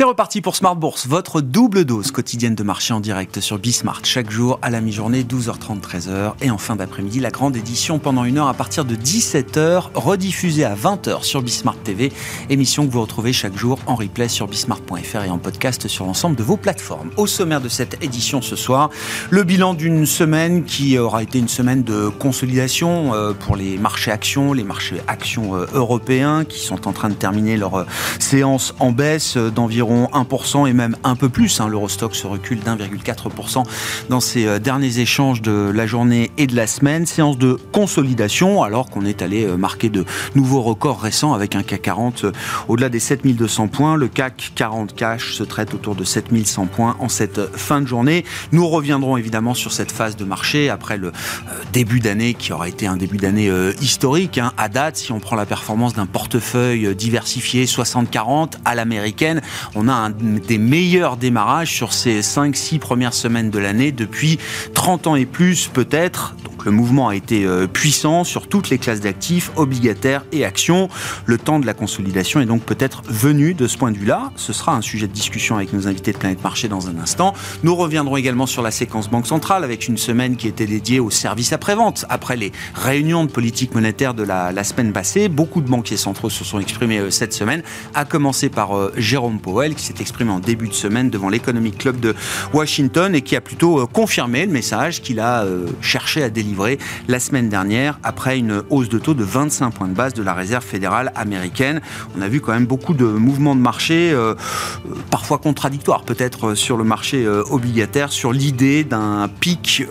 C'est reparti pour Smart Bourse, votre double dose quotidienne de marché en direct sur Bismart. Chaque jour à la mi-journée, 12h30, 13h. Et en fin d'après-midi, la grande édition pendant une heure à partir de 17h, rediffusée à 20h sur Bismart TV. Émission que vous retrouvez chaque jour en replay sur bismart.fr et en podcast sur l'ensemble de vos plateformes. Au sommaire de cette édition ce soir, le bilan d'une semaine qui aura été une semaine de consolidation euh, pour les marchés actions, les marchés actions euh, européens qui sont en train de terminer leur euh, séance en baisse d'environ 1% et même un peu plus. Hein. L'Eurostock se recule d'1,4% dans ces euh, derniers échanges de la journée et de la semaine. Séance de consolidation alors qu'on est allé euh, marquer de nouveaux records récents avec un CAC 40 euh, au-delà des 7200 points. Le CAC 40 cash se traite autour de 7100 points en cette fin de journée. Nous reviendrons évidemment sur cette phase de marché après le début d'année qui aura été un début d'année historique hein. à date si on prend la performance d'un portefeuille diversifié 60-40 à l'américaine on a un des meilleurs démarrages sur ces 5-6 premières semaines de l'année depuis 30 ans et plus peut-être. Donc le mouvement a été euh, puissant sur toutes les classes d'actifs, obligataires et actions. Le temps de la consolidation est donc peut-être venu de ce point de vue-là. Ce sera un sujet de discussion avec nos invités de Planète Marché dans un instant. Nous reviendrons également sur la séquence Banque Centrale avec une semaine qui était dédiée au service après-vente. Après les réunions de politique monétaire de la, semaine passée, beaucoup de banquiers centraux se sont exprimés euh, cette semaine, à commencer par euh, Jérôme Powell qui s'est exprimé en début de semaine devant l'Economic Club de Washington et qui a plutôt euh, confirmé le message qu'il a euh, cherché à délivrer la semaine dernière après une hausse de taux de 25 points de base de la Réserve fédérale américaine. On a vu quand même beaucoup de mouvements de marché, euh, parfois contradictoires peut-être sur le marché obligataire, sur l'idée d'un pic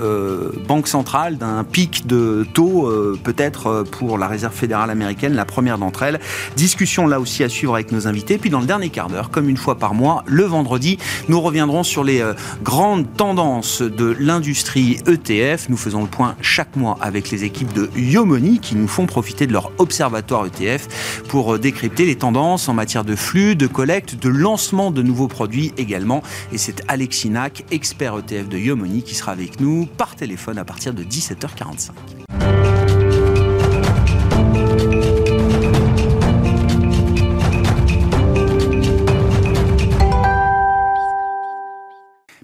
banque centrale, d'un pic de taux peut-être pour la Réserve fédérale américaine, la première d'entre elles. Discussion là aussi à suivre avec nos invités. Puis dans le dernier quart d'heure, comme une fois par mois, le vendredi. Nous reviendrons sur les euh, grandes tendances de l'industrie ETF. Nous faisons le point chaque mois avec les équipes de Yomoni qui nous font profiter de leur observatoire ETF pour euh, décrypter les tendances en matière de flux, de collecte, de lancement de nouveaux produits également. Et c'est Alexis Nac, expert ETF de Yomoni, qui sera avec nous par téléphone à partir de 17h45.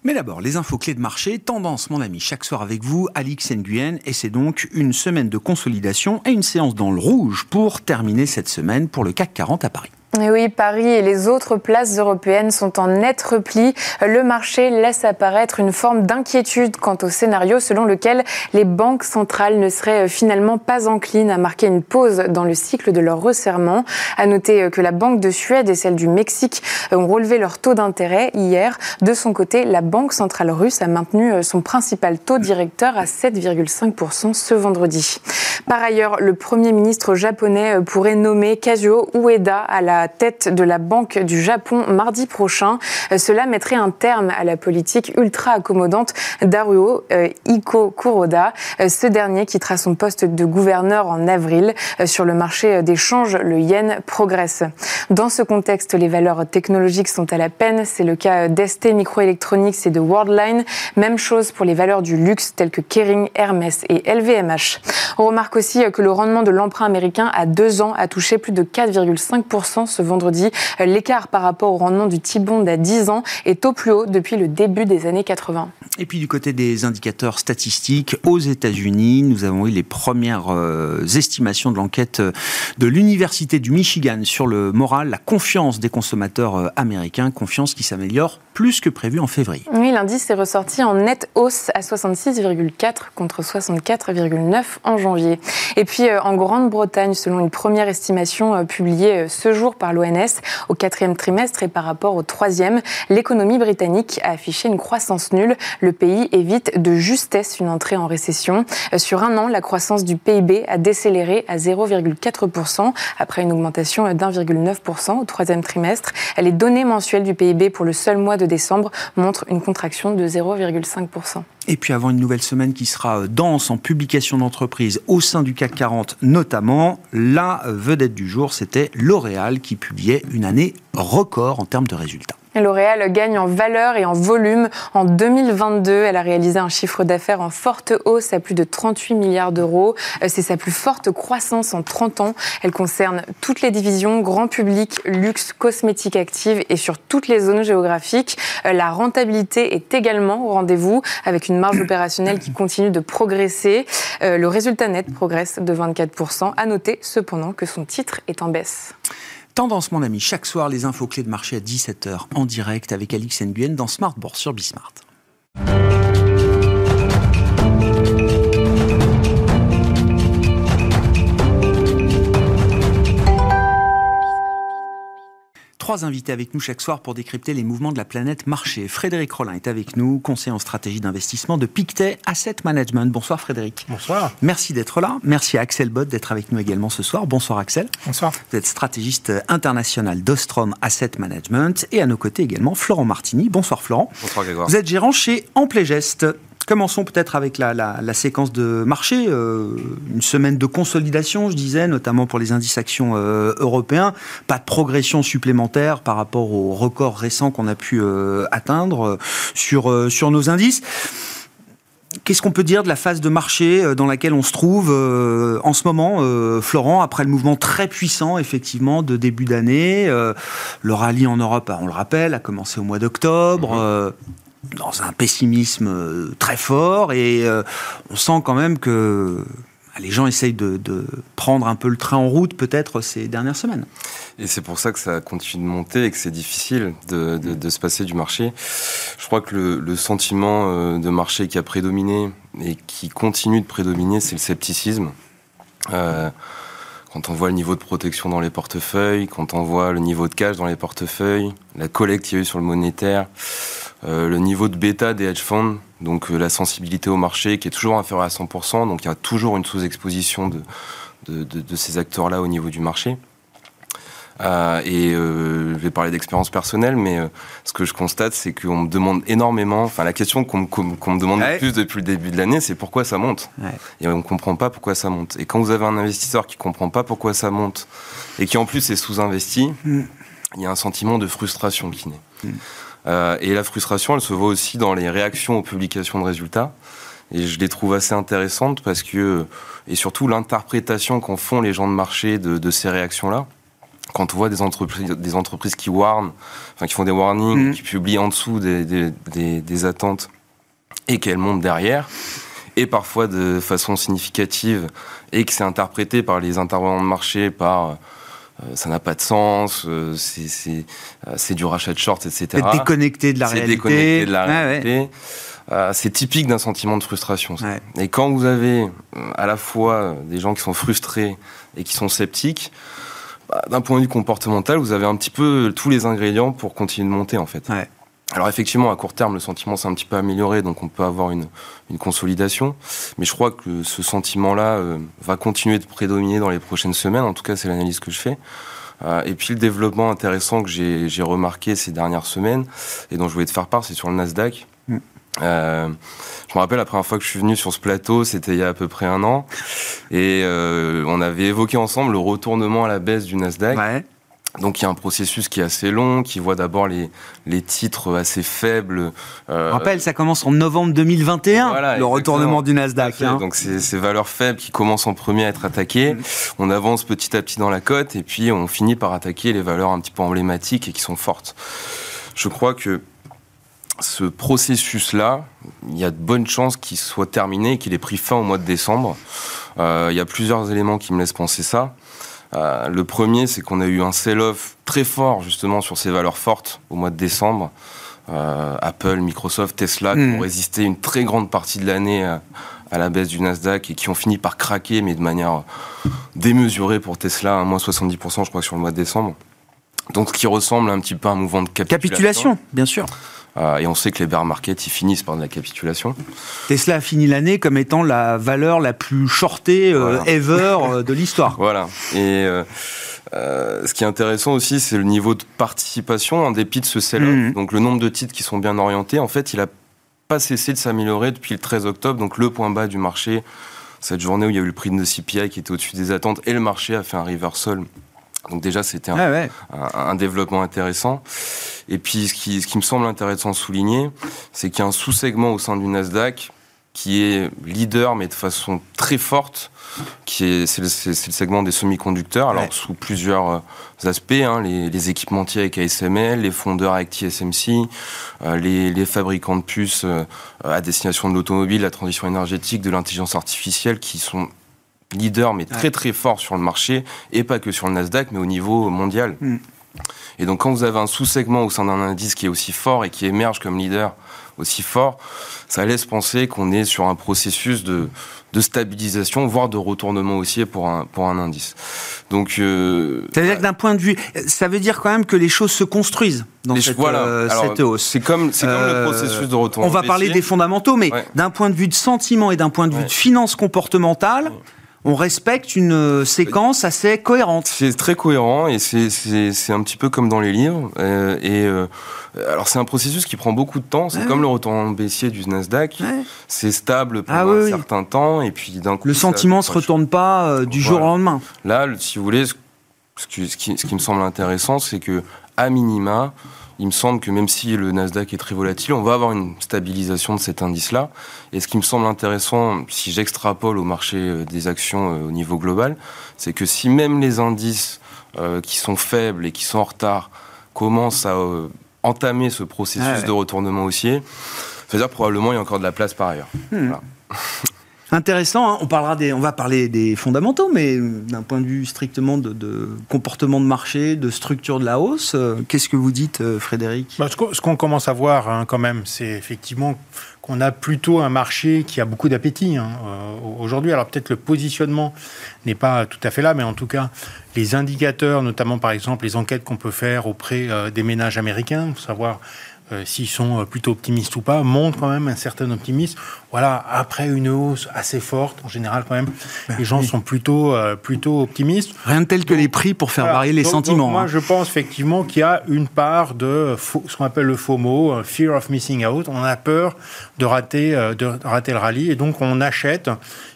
Mais d'abord, les infos clés de marché, tendance mon ami, chaque soir avec vous, Alix Nguyen, et c'est donc une semaine de consolidation et une séance dans le rouge pour terminer cette semaine pour le CAC 40 à Paris. Et oui, Paris et les autres places européennes sont en net repli. Le marché laisse apparaître une forme d'inquiétude quant au scénario selon lequel les banques centrales ne seraient finalement pas enclines à marquer une pause dans le cycle de leur resserrement. À noter que la Banque de Suède et celle du Mexique ont relevé leur taux d'intérêt hier. De son côté, la Banque centrale russe a maintenu son principal taux directeur à 7,5% ce vendredi. Par ailleurs, le Premier ministre japonais pourrait nommer Kazuo Ueda à la tête de la Banque du Japon mardi prochain. Euh, cela mettrait un terme à la politique ultra accommodante d'Aruo euh, Iko Kuroda. Euh, ce dernier quittera son poste de gouverneur en avril. Sur le marché des changes, le yen progresse. Dans ce contexte, les valeurs technologiques sont à la peine. C'est le cas d'ST Microelectronics et de Worldline. Même chose pour les valeurs du luxe telles que Kering, Hermès et LVMH. On remarque aussi que le rendement de l'emprunt américain à deux ans a touché plus de 4,5% ce vendredi. L'écart par rapport au rendement du T-bond à 10 ans est au plus haut depuis le début des années 80. Et puis du côté des indicateurs statistiques, aux États-Unis, nous avons eu les premières euh, estimations de l'enquête euh, de l'Université du Michigan sur le moral, la confiance des consommateurs euh, américains, confiance qui s'améliore plus que prévu en février. Oui, l'indice est ressorti en nette hausse à 66,4 contre 64,9 en janvier. Et puis en Grande-Bretagne, selon une première estimation publiée ce jour par l'ONS, au quatrième trimestre et par rapport au troisième, l'économie britannique a affiché une croissance nulle le pays évite de justesse une entrée en récession. Euh, sur un an, la croissance du PIB a décéléré à 0,4% après une augmentation d'1,9% au troisième trimestre. Les données mensuelles du PIB pour le seul mois de décembre montrent une contraction de 0,5%. Et puis avant une nouvelle semaine qui sera euh, dense en publication d'entreprises au sein du CAC 40 notamment, la vedette du jour, c'était L'Oréal qui publiait une année record en termes de résultats. L'Oréal gagne en valeur et en volume. En 2022, elle a réalisé un chiffre d'affaires en forte hausse à plus de 38 milliards d'euros. Euh, c'est sa plus forte croissance en 30 ans. Elle concerne toutes les divisions, grand public, luxe, cosmétique active et sur toutes les zones géographiques. Euh, la rentabilité est également au rendez-vous avec une marge opérationnelle qui continue de progresser. Euh, le résultat net progresse de 24%. À noter cependant que son titre est en baisse. Tendance, mon ami, chaque soir, les infos clés de marché à 17h en direct avec Alix Nguyen dans Smart Bourse sur Bismart. Trois invités avec nous chaque soir pour décrypter les mouvements de la planète marché. Frédéric Rollin est avec nous, conseiller en stratégie d'investissement de Pictet Asset Management. Bonsoir Frédéric. Bonsoir. Merci d'être là. Merci à Axel Bott d'être avec nous également ce soir. Bonsoir Axel. Bonsoir. Vous êtes stratégiste international d'Ostrom Asset Management et à nos côtés également Florent Martini. Bonsoir Florent. Bonsoir Grégoire. Vous êtes gérant chez Amplegest. Commençons peut-être avec la, séquence de marché. Euh, une semaine de consolidation, je disais, notamment pour les indices actions euh, européens. Pas de progression supplémentaire par rapport aux records récents qu'on a pu euh, atteindre sur, sur nos indices. Qu'est-ce qu'on peut dire de la phase de marché dans laquelle on se trouve en ce moment, Florent, après le mouvement très puissant, effectivement, de début d'année Le rallye en Europe, on le rappelle, a commencé au mois d'octobre. Mm-hmm dans un pessimisme euh, très fort et euh, on sent quand même que ah, les gens essayent de, prendre un peu le train en route peut-être ces dernières semaines. Et c'est pour ça que ça continue de monter et que c'est difficile de, se passer du marché. Je crois que le, sentiment euh, de marché qui a prédominé et qui continue de prédominer, c'est le scepticisme. quand on voit le niveau de protection dans les portefeuilles, quand on voit le niveau de cash dans les portefeuilles, la collecte qu'il y a eu sur le monétaire, le niveau de bêta des hedge funds, donc euh, la sensibilité au marché qui est toujours inférieure à 100%, donc il y a toujours une sous-exposition de, de, ces acteurs-là au niveau du marché. Euh, et je vais parler d'expérience personnelle, mais ce que je constate, c'est qu'on me demande énormément. Enfin, la question qu'on me demande le plus depuis le début de l'année, c'est pourquoi ça monte. Et on ne comprend pas pourquoi ça monte. Et quand vous avez un investisseur qui ne comprend pas pourquoi ça monte et qui en plus est sous-investi, mm. il y a un sentiment de frustration qui naît. Mm. Euh, et la frustration, elle se voit aussi dans les réactions aux publications de résultats. Et je les trouve assez intéressantes parce que, et surtout l'interprétation qu'en font les gens de marché de, ces réactions-là. Quand on voit des entreprises, des entreprises qui warn, enfin qui font des warnings, mmh. qui publient en dessous des, des, des attentes et qu'elles montent derrière, et parfois de façon significative, et que c'est interprété par les intervenants de marché par euh, ça n'a pas de sens, euh, euh, c'est du rachat de short, etc. C'est déconnecté de la réalité. C'est déconnecté de la réalité. c'est typique d'un sentiment de frustration. Et quand vous avez à la fois des gens qui sont frustrés et qui sont sceptiques, bah, d'un point de vue comportemental, vous avez un petit peu tous les ingrédients pour continuer de monter en fait. Alors effectivement, à court terme, le sentiment s'est un petit peu amélioré, donc on peut avoir une, consolidation. Mais je crois que ce sentiment-là euh, va continuer de prédominer dans les prochaines semaines. En tout cas, c'est l'analyse que je fais. Euh, et puis le développement intéressant que j'ai remarqué ces dernières semaines, et dont je voulais te faire part, c'est sur le Nasdaq. Mm. Euh, je me rappelle la première fois que je suis venu sur ce plateau, c'était il y a à peu près un an, et on avait évoqué ensemble le retournement à la baisse du Nasdaq. Ouais. Donc il y a un processus qui est assez long, qui voit d'abord les, les titres assez faibles. Euh, rappelle, ça commence en novembre 2021, le retournement du Nasdaq. Hein. Donc c'est ces valeurs faibles qui commencent en premier à être attaquées. Mm. On avance petit à petit dans la cote et puis on finit par attaquer les valeurs un petit peu emblématiques et qui sont fortes. Je crois que ce processus-là, il y a de bonnes chances qu'il soit terminé qu'il ait pris fin au mois de décembre. Euh, il y a plusieurs éléments qui me laissent penser ça. Euh, le premier, c'est qu'on a eu un sell-off très fort justement sur ces valeurs fortes au mois de décembre. Euh, Apple, Microsoft, Tesla, qui hmm. ont résisté une très grande partie de l'année à, la baisse du Nasdaq et qui ont fini par craquer, mais de manière démesurée pour Tesla, à moins 70% je crois sur le mois de décembre. Donc ce qui ressemble un petit peu à un mouvement de capitulation. Capitulation, bien sûr. Euh, et on sait que les bear markets, ils finissent par de la capitulation. Tesla a fini l'année comme étant la valeur la plus shortée euh, ever euh, de l'histoire. Voilà. Et ce qui est intéressant aussi, c'est le niveau de participation en dépit de ce sell-off. Mhm. Donc le nombre de titres qui sont bien orientés, en fait, il a pas cessé de s'améliorer depuis le 13 octobre, donc le point bas du marché, cette journée où il y a eu le prix de CPI qui était au-dessus des attentes, et le marché a fait un reversal. Donc déjà, c'était un, Ah ouais. développement intéressant. Et puis, ce qui, ce qui me semble intéressant de souligner, c'est qu'il y a un sous-segment au sein du Nasdaq qui est leader, mais de façon très forte, qui est, c'est le, segment des semi-conducteurs, alors Ouais. sous plusieurs euh, aspects, hein, les, les équipementiers avec ASML, les fondeurs avec TSMC, euh, les, les fabricants de puces euh, à destination de l'automobile, la transition énergétique, de l'intelligence artificielle, qui sont leaders, mais très très forts sur le marché, et pas que sur le Nasdaq, mais au niveau mondial. Mm. Et donc quand vous avez un sous-segment au sein d'un indice qui est aussi fort et qui émerge comme leader aussi fort, ça laisse penser qu'on est sur un processus de, de stabilisation, voire de retournement haussier pour un, pour un indice. Donc, euh, C'est-à-dire que d'un point de vue, ça veut dire quand même que les choses se construisent dans les- cette, voilà. euh, Alors, cette hausse. C'est comme, c'est comme Euh, le processus de retournement On va parler des fondamentaux, mais Ouais. d'un point de vue de sentiment et d'un point de vue Ouais. de finance comportementale, on respecte une euh, séquence assez cohérente. C'est très cohérent et c'est- un petit peu comme dans les livres. Euh, et euh, alors c'est un processus qui prend beaucoup de temps. C'est Ouais. comme le retournement baissier du Nasdaq. Ouais. C'est stable pendant Ah oui, un oui. certain temps et puis d'un coup Le ça- sentiment se ça- retourne pas euh, du jour au lendemain. Là, si vous voulez, ce, ce qui- ce qui me semble intéressant, c'est que à minima, il me semble que même si le Nasdaq est très volatile, on va avoir une stabilisation de cet indice-là. Et ce qui me semble intéressant, si j'extrapole au marché euh, des actions euh, au niveau global, c'est que si même les indices euh, qui sont faibles et qui sont en retard commencent à euh, entamer ce processus Ah ouais. de retournement haussier, c'est-à-dire probablement il y a encore de la place par ailleurs. Hmm. Voilà. Intéressant, hein. on, parlera des, on va parler des fondamentaux, mais euh, d'un point de vue strictement de, comportement de marché, de structure de la hausse, euh, qu'est-ce que vous dites, euh, Frédéric? Bah, ce qu'on- ce qu'on commence à voir hein, quand même, c'est effectivement qu'on a plutôt un marché qui a beaucoup d'appétit hein, aujourd'hui. Alors peut-être le positionnement n'est pas tout à fait là, mais en tout cas, les indicateurs, notamment par exemple les enquêtes qu'on peut faire auprès des ménages américains, pour savoir euh, s'ils sont euh, plutôt optimistes ou pas, montrent quand même un certain optimisme. Voilà, après une hausse assez forte, en général quand même, les gens oui. sont plutôt, euh, plutôt optimistes. Rien de tel que les prix pour faire Voilà. varier les Donc- donc sentiments. moi, hein. je pense effectivement qu'il y a une part de ce qu'on appelle le FOMO, fear of missing out. On a peur de rater, de rater le rallye, et donc on achète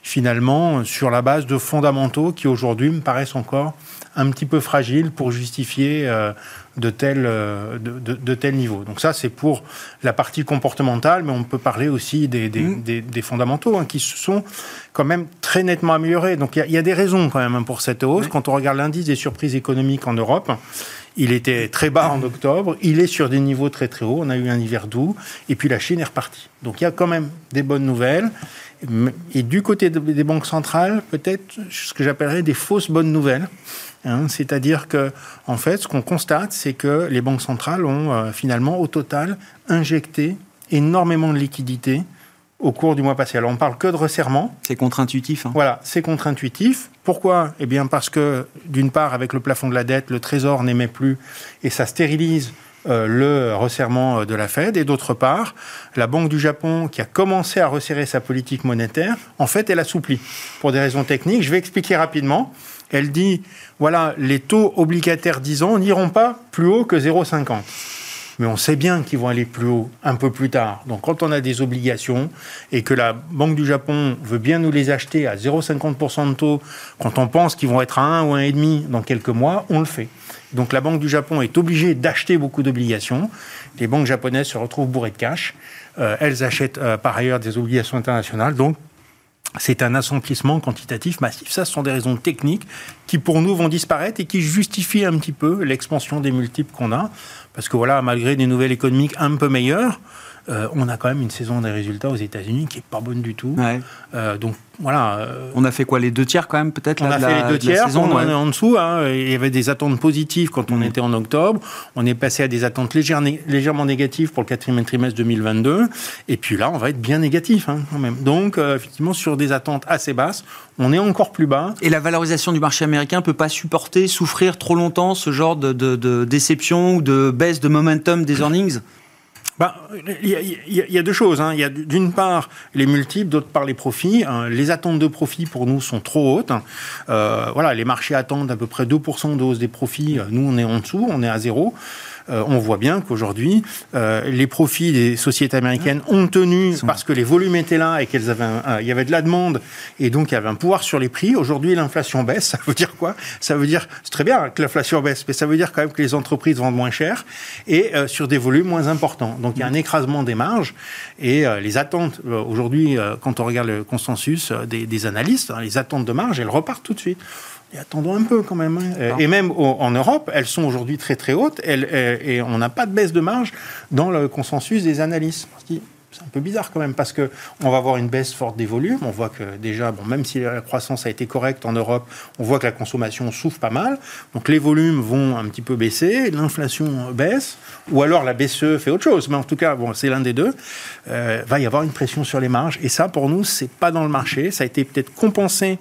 finalement sur la base de fondamentaux qui aujourd'hui me paraissent encore un petit peu fragiles pour justifier euh, de tels euh, de, de, de tels niveaux. Donc ça, c'est pour la partie comportementale, mais on peut parler aussi des, des, Mm. des- des fondamentaux hein, qui se sont quand même très nettement améliorés. Donc il y a- il y, a des raisons quand même hein, pour cette hausse. Quand on regarde l'indice des surprises économiques en Europe, il était très bas en octobre, il est sur des niveaux très très hauts, on a eu un hiver doux, et puis la Chine est repartie. Donc il y a quand même des bonnes nouvelles. Et du côté de- des banques centrales, peut-être ce que j'appellerais des fausses bonnes nouvelles. Hein, C'est-à-dire que, en fait, ce qu'on constate, c'est que les banques centrales ont euh, finalement, au total, injecté énormément de liquidités au cours du mois passé. Alors, on parle que de resserrement. C'est contre-intuitif. hein. Voilà, c'est contre-intuitif. Pourquoi? Eh bien, parce que, d'une part, avec le plafond de la dette, le Trésor n'émet plus et ça stérilise le resserrement euh, de la Fed. Et d'autre part, la Banque du Japon, qui a commencé à resserrer sa politique monétaire, en fait, elle assouplit. Pour des raisons techniques, je vais expliquer rapidement. Elle dit, voilà, les taux obligataires 10 ans n'iront pas plus haut que 0,50 mais on sait bien qu'ils vont aller plus haut un peu plus tard. Donc quand on a des obligations et que la Banque du Japon veut bien nous les acheter à 0,50% de taux, quand on pense qu'ils vont être à 1 ou 1,5 dans quelques mois, on le fait. Donc la Banque du Japon est obligée d'acheter beaucoup d'obligations. Les banques japonaises se retrouvent bourrées de cash. Euh, elles achètent euh, par ailleurs des obligations internationales. Donc c'est un assouplissement quantitatif massif. Ça, ce sont des raisons techniques qui, pour nous, vont disparaître et qui justifient un petit peu l'expansion des multiples qu'on a. Parce que voilà, malgré des nouvelles économiques un peu meilleures, euh, on a quand même une saison des résultats aux États-Unis qui est pas bonne du tout. Ouais. Euh, donc voilà. euh, On a fait quoi Les deux tiers quand même peut-être on là, a de fait la- les deux de la tiers, saison, on ouais. est en dessous. hein. il y avait des attentes positives quand on Mhm. était en octobre. On est passé à des attentes légèrement négatives pour le quatrième trimestre 2022. Et puis là, on va être bien négatif hein, quand même. Donc, effectivement, sur des attentes assez basses, on est encore plus bas. Et la valorisation du marché américain peut pas supporter, souffrir trop longtemps ce genre de, de- de déception ou de baisse de momentum des earnings? Ben, Il y, a- y a- deux choses. hein. Il y a d'une part les multiples, d'autre part les profits. Hein. Les attentes de profit pour nous sont trop hautes. Euh, voilà, les marchés attendent à peu près 2% de des profits. Nous, on est en dessous, on est à zéro. On voit bien qu'aujourd'hui, les profits des sociétés américaines ont tenu parce que les volumes étaient là et qu'elles avaient, il y avait de la demande et donc il y avait un pouvoir sur les prix. Aujourd'hui, l'inflation baisse. Ça veut dire quoi? Ça veut dire, c'est très bien que l'inflation baisse, mais ça veut dire quand même que les entreprises vendent moins cher et sur des volumes moins importants. Donc il y a un écrasement des marges et les attentes aujourd'hui, quand on regarde le consensus des, analystes, hein, les attentes de marge, elles repartent tout de suite. Et attendons un peu quand même. Hein. Et même en Europe, elles sont aujourd'hui très très hautes et on n'a pas de baisse de marge dans le consensus des analystes. C'est un peu bizarre quand même parce que on va avoir une baisse forte des volumes. On voit que déjà, bon, même si la croissance a été correcte en Europe, on voit que la consommation souffre pas mal. Donc les volumes vont un petit peu baisser, l'inflation baisse, ou alors la BCE fait autre chose. Mais en tout cas, bon, c'est l'un des deux. Euh, va y avoir une pression sur les marges. Et ça, pour nous, c'est pas dans le marché. Ça a été peut-être compensé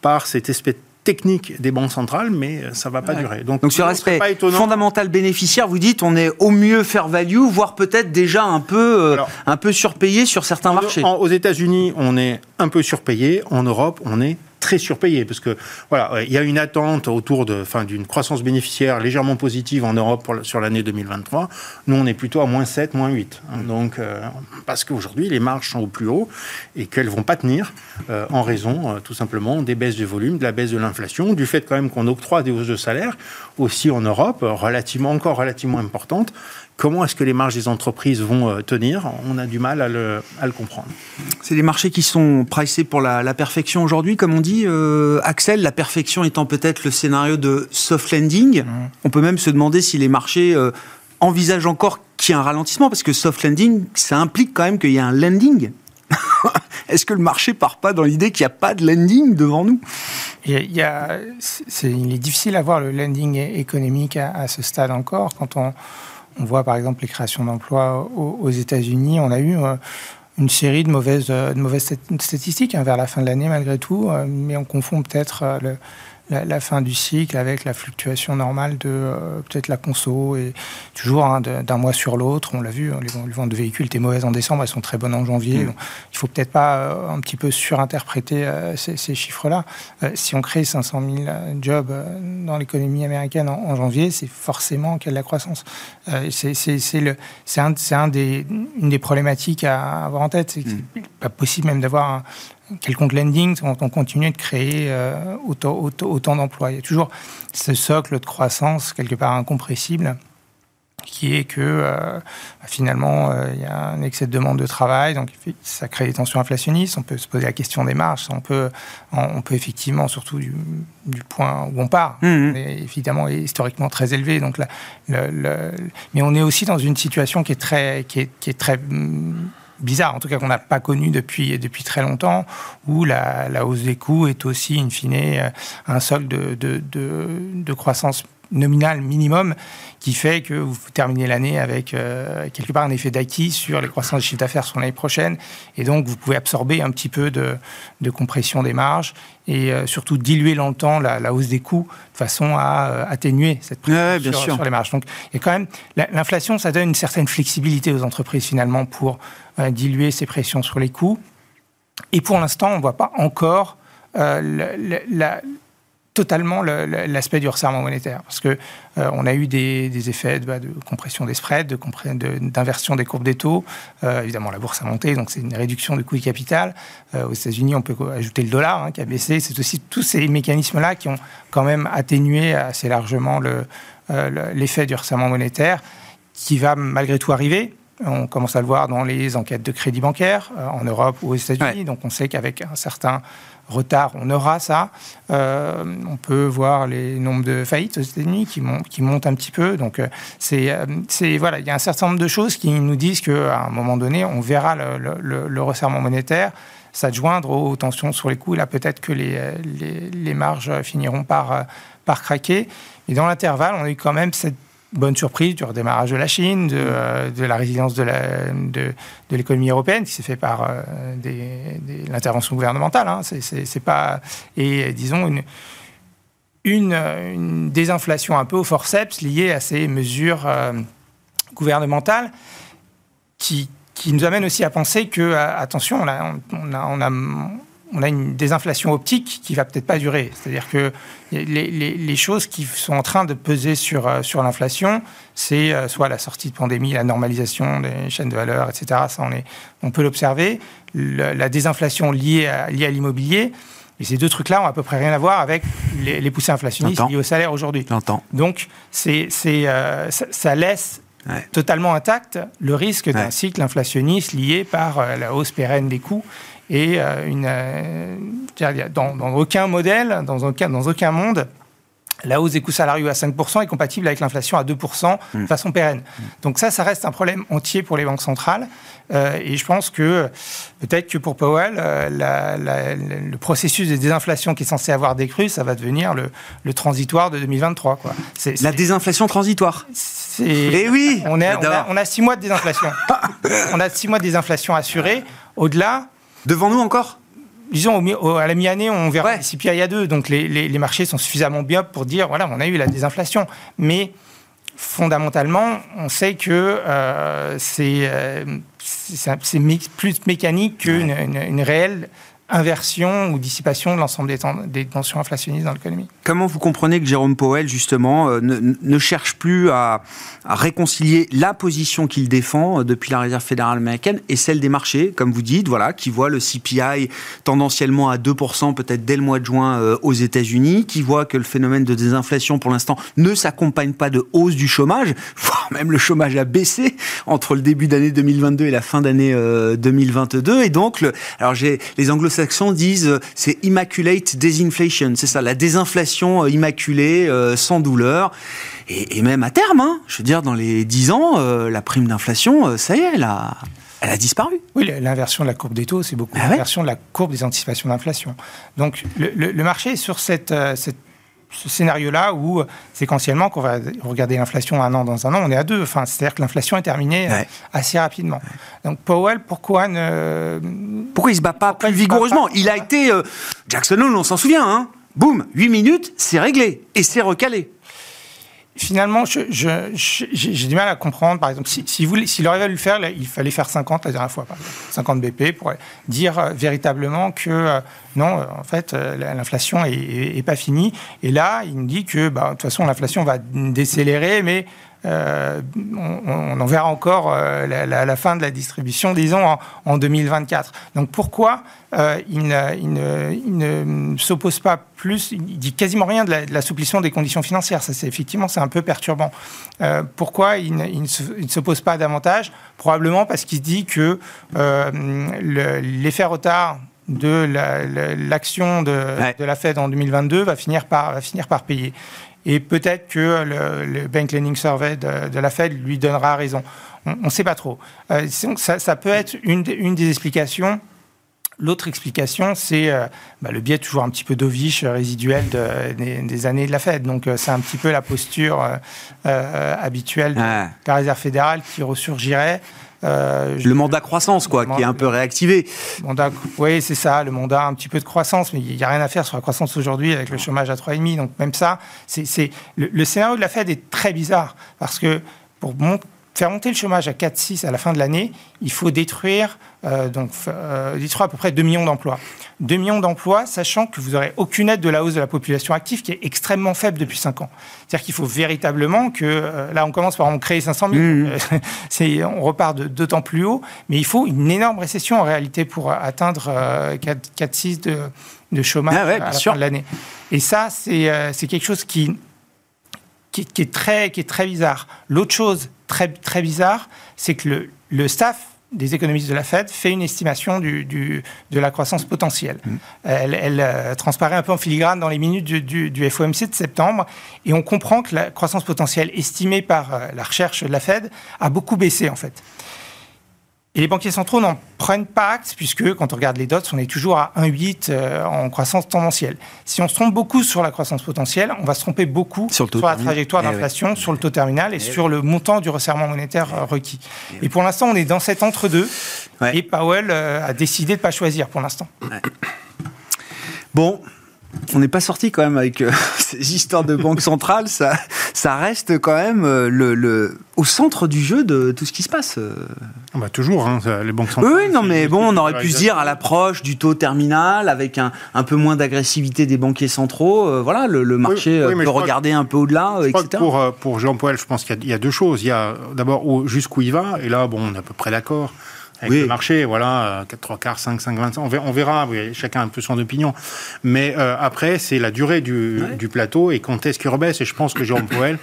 par cette espèce technique des banques centrales, mais ça ne va pas durer. Donc, Donc sur l'aspect fondamental bénéficiaire, vous dites on est au mieux fair value, voire peut-être déjà un peu, euh, un peu surpayé sur certains marchés. aux États-Unis, on est un peu surpayé. En Europe, on est très surpayé parce que voilà, il y a une attente autour de, enfin, d'une croissance bénéficiaire légèrement positive en Europe sur l'année 2023. Nous, on est plutôt à moins 7, moins 8. Hein. donc, euh, parce qu'aujourd'hui, les marges sont au plus haut et qu'elles vont pas tenir euh, en raison, euh, tout simplement, des baisses de volume, de la baisse de l'inflation, du fait quand même qu'on octroie des hausses de salaire aussi en Europe, relativement, encore relativement importantes, Comment est-ce que les marges des entreprises vont euh, tenir? On a du mal à le, comprendre. C'est des marchés qui sont pricés pour la, perfection aujourd'hui, comme on dit. Euh, Axel, la perfection étant peut-être le scénario de soft landing. Mmh. On peut même se demander si les marchés euh, envisagent encore qu'il y ait un ralentissement, parce que soft landing, ça implique quand même qu'il y a un landing. Est-ce que le marché part pas dans l'idée qu'il n'y a pas de landing devant nous? Il, y a, il est difficile à voir le landing économique à, à ce stade encore. Quand on, on voit par exemple les créations d'emplois aux, États-Unis. On a eu euh, une série de mauvaises, mauvaises statistiques hein, vers la fin de l'année malgré tout, euh, mais on confond peut-être euh, le, la, fin du cycle avec la fluctuation normale de euh, peut-être la conso et toujours hein, d'un mois sur l'autre. On l'a vu, hein, les, ventes de véhicules étaient mauvaises en décembre, elles sont très bonnes en janvier. Mm. il faut peut-être pas euh, un petit peu surinterpréter euh, ces, chiffres-là. si on crée 500 000 jobs dans l'économie américaine en, janvier, c'est forcément qu'il y a de la croissance. c'est un, un des, une des problématiques à avoir en tête. C'est mm. pas possible même d'avoir un quelconque lending quand on continue de créer euh, autant, autant, d'emplois. Il y a toujours ce socle de croissance quelque part incompressible qui est que euh, finalement euh, il y a un excès de demande de travail, donc ça crée des tensions inflationnistes. On peut se poser la question des marges, on peut, on peut effectivement, surtout du, point où on part, mmh. évidemment historiquement très élevé. Donc mais on est aussi dans une situation qui est très, qui est, qui est très bizarre, en tout cas qu'on n'a pas connu depuis, depuis très longtemps, où la, hausse des coûts est aussi, in fine, euh, un solde de, de, de, croissance nominale minimum qui fait que vous terminez l'année avec euh, quelque part un effet d'acquis sur les croissances de chiffre d'affaires sur l'année prochaine. Et donc, vous pouvez absorber un petit peu de, de compression des marges et euh, surtout diluer longtemps la, la, hausse des coûts de façon à atténuer cette pression sur, sur, les marges. Donc, il quand même, l'inflation, ça donne une certaine flexibilité aux entreprises finalement pour diluer ces pressions sur les coûts. Et pour l'instant, on ne voit pas encore euh, totalement l'aspect du resserrement monétaire, parce que euh, on a eu des, effets bah, de, compression des spreads, d'inversion des courbes des taux. Euh, évidemment, la bourse a monté, donc c'est une réduction du coût du capital. aux États-Unis, on peut ajouter le dollar hein, qui a baissé. C'est aussi tous ces mécanismes-là qui ont quand même atténué assez largement l'effet du resserrement monétaire, qui va malgré tout arriver. On commence à le voir dans les enquêtes de crédit bancaire euh, en Europe ou aux États-Unis. Donc on sait qu'avec un certain retard, on aura ça. Euh, on peut voir les nombres de faillites aux États-Unis qui, qui, montent un petit peu. Donc, euh, c'est, voilà, il y a un certain nombre de choses qui nous disent qu'à un moment donné, on verra le, resserrement monétaire s'adjoindre aux tensions sur les coûts. Là, peut-être que les, les, marges finiront par, par craquer. Et dans l'intervalle, on a eu quand même cette bonne surprise du redémarrage de la Chine, de, euh, la résilience de l'économie européenne qui s'est fait par euh, l'intervention gouvernementale. Hein. C'est pas et disons une, désinflation un peu au forceps liée à ces mesures euh, gouvernementales qui, nous amène aussi à penser que attention, on a une désinflation optique qui va peut-être pas durer. C'est-à-dire que les, choses qui sont en train de peser sur, euh, sur l'inflation, c'est euh, soit la sortie de pandémie, la normalisation des chaînes de valeur, etc. Ça, on, est, on peut l'observer. La désinflation liée à, liée à l'immobilier. Et ces deux trucs-là ont à peu près rien à voir avec les, poussées inflationnistes liées au salaire aujourd'hui. Donc, c'est, euh, ça, laisse totalement intact le risque d'un cycle inflationniste lié par la hausse pérenne des coûts et euh, une, euh, dans, dans, aucun modèle, dans aucun, dans aucun monde, la hausse des coûts salariaux à 5% est compatible avec l'inflation à 2% de mm. façon pérenne. Mm. Donc ça, ça reste un problème entier pour les banques centrales. Euh, et je pense que peut-être que pour Powell, le processus de désinflation qui est censé avoir décru, ça va devenir le, transitoire de 2023. Quoi. la désinflation transitoire Eh oui on, est, on, a, six mois de désinflation. on a six mois de désinflation assurée. Au-delà, Devant nous encore? Disons, à la mi-année, on verra ouais. il y a deux. Donc les, marchés sont suffisamment bien pour dire, voilà, on a eu la désinflation. Mais fondamentalement, on sait que euh, euh, c'est plus mécanique qu'une une réelle inversion ou dissipation de l'ensemble des, tensions inflationnistes dans l'économie. Comment vous comprenez que Jérôme Powell, justement, euh, ne, cherche plus à, réconcilier la position qu'il défend euh, depuis la Réserve fédérale américaine et celle des marchés, comme vous dites, voilà, qui voit le CPI tendanciellement à 2% peut-être dès le mois de juin euh, aux États-Unis, qui voit que le phénomène de désinflation pour l'instant ne s'accompagne pas de hausse du chômage, voire même le chômage a baissé entre le début d'année 2022 et la fin d'année 2022. Et donc, alors j'ai les anglo saxons disent euh, c'est immaculate disinflation, c'est ça, la désinflation euh, immaculée, euh, sans douleur. Et, même à terme, hein, je veux dire, dans les 10 ans, la prime d'inflation, ça y est, elle a, elle a disparu. Oui, l'inversion de la courbe des taux, c'est beaucoup ah l'inversion de la courbe des anticipations d'inflation. Donc le, marché est sur cette, cette ce scénario-là où, séquentiellement, qu'on va regarder l'inflation un an dans un an, on est à deux. Enfin, C'est-à-dire que l'inflation est terminée euh, assez rapidement. Donc Powell, pourquoi ne... Pourquoi il ne se bat pas plus vigoureusement Il a été... Euh, Jackson Hole, on s'en souvient, hein Boum, 8 minutes, c'est réglé. Et c'est recalé finalement, j'ai du mal à comprendre. Par exemple, si, si aurait fallu le faire, il fallait faire 50 la dernière fois, 50 BP pour dire euh, véritablement que euh, non, euh, en fait, l'inflation est, pas finie. Et là, il nous dit que, bah, de toute façon, l'inflation va décélérer, mais euh, on, en verra encore euh, la, fin de la distribution, disons, en, 2024. Donc pourquoi euh, il, ne, s'oppose pas plus, il dit quasiment rien de l'assouplissement des conditions financières. Ça, c'est effectivement, c'est un peu perturbant. pourquoi il ne, s'oppose pas davantage? Probablement parce qu'il dit que l'effet retard de l'action de, de, la Fed en 2022 va finir par, va finir par payer. Et peut-être que le, Bank Lending Survey de, la Fed lui donnera raison. On ne sait pas trop. Euh, ça, peut être une, des explications. L'autre explication, c'est euh, bah, le biais toujours un petit peu dovish résiduel des, années de la Fed. Donc, euh, c'est un petit peu la posture habituelle de la Réserve fédérale qui ressurgirait. Euh, le mandat croissance, quoi, qui est un peu réactivé. Mandat, oui, c'est ça, le mandat un petit peu de croissance, mais il n'y a rien à faire sur la croissance aujourd'hui avec le chômage à 3,5. Donc même ça, c'est le, le, scénario de la Fed est très bizarre parce que pour faire monter le chômage à 4,6 à la fin de l'année, il faut détruire, euh, donc, euh, détruire à peu près 2 millions d'emplois. 2 millions d'emplois, sachant que vous n'aurez aucune aide de la hausse de la population active qui est extrêmement faible depuis 5 ans. C'est-à-dire qu'il faut véritablement que, euh, là on commence par en créer 500 000, mmh. on repart d'autant plus haut, mais il faut une énorme récession en réalité pour atteindre 4,6 de, de chômage ah à la fin de l'année. Et ça, c'est quelque chose qui, qui, qui, est très, qui est très bizarre. L'autre chose très, très bizarre, c'est que le, le staff des économistes de la Fed fait une estimation du, de la croissance potentielle. Mm. Elle, euh, transparaît un peu en filigrane dans les minutes du, du, FOMC de septembre et on comprend que la croissance potentielle estimée par euh, la recherche de la Fed a beaucoup baissé en fait. Et les banquiers centraux n'en prennent pas acte, puisque quand on regarde les dots, on est toujours à 1,8 euh, en croissance tendancielle. Si on se trompe beaucoup sur la croissance potentielle, on va se tromper beaucoup sur, la trajectoire eh d'inflation, sur le taux terminal et, eh sur le montant du resserrement monétaire euh, requis. Eh et pour l'instant, on est dans cet entre-deux. Et Powell euh, a décidé de ne pas choisir pour l'instant. Bon, on n'est pas sorti quand même avec euh, ces histoires de banque centrale. Ça, ça reste quand même euh, le, au centre du jeu de tout ce qui se passe. Euh. Ah bah toujours, hein, les banques centrales. Oui, non, mais bon, on aurait pu se dire à l'approche du taux terminal, avec un, un peu moins d'agressivité des banquiers centraux, voilà, le, marché peut regarder un peu au-delà, etc. pour, pour Jean-Paul, je pense qu'il y, a deux choses. Il y a d'abord jusqu'où il va, et là, bon, on est à peu près d'accord avec le marché, voilà, 4, 3 quarts, 5, 5, 25, on verra, verra chacun a un peu son opinion. Mais euh, après, c'est la durée du, du, plateau et quand est-ce qu'il rebaisse. Et je pense que Jérôme Poel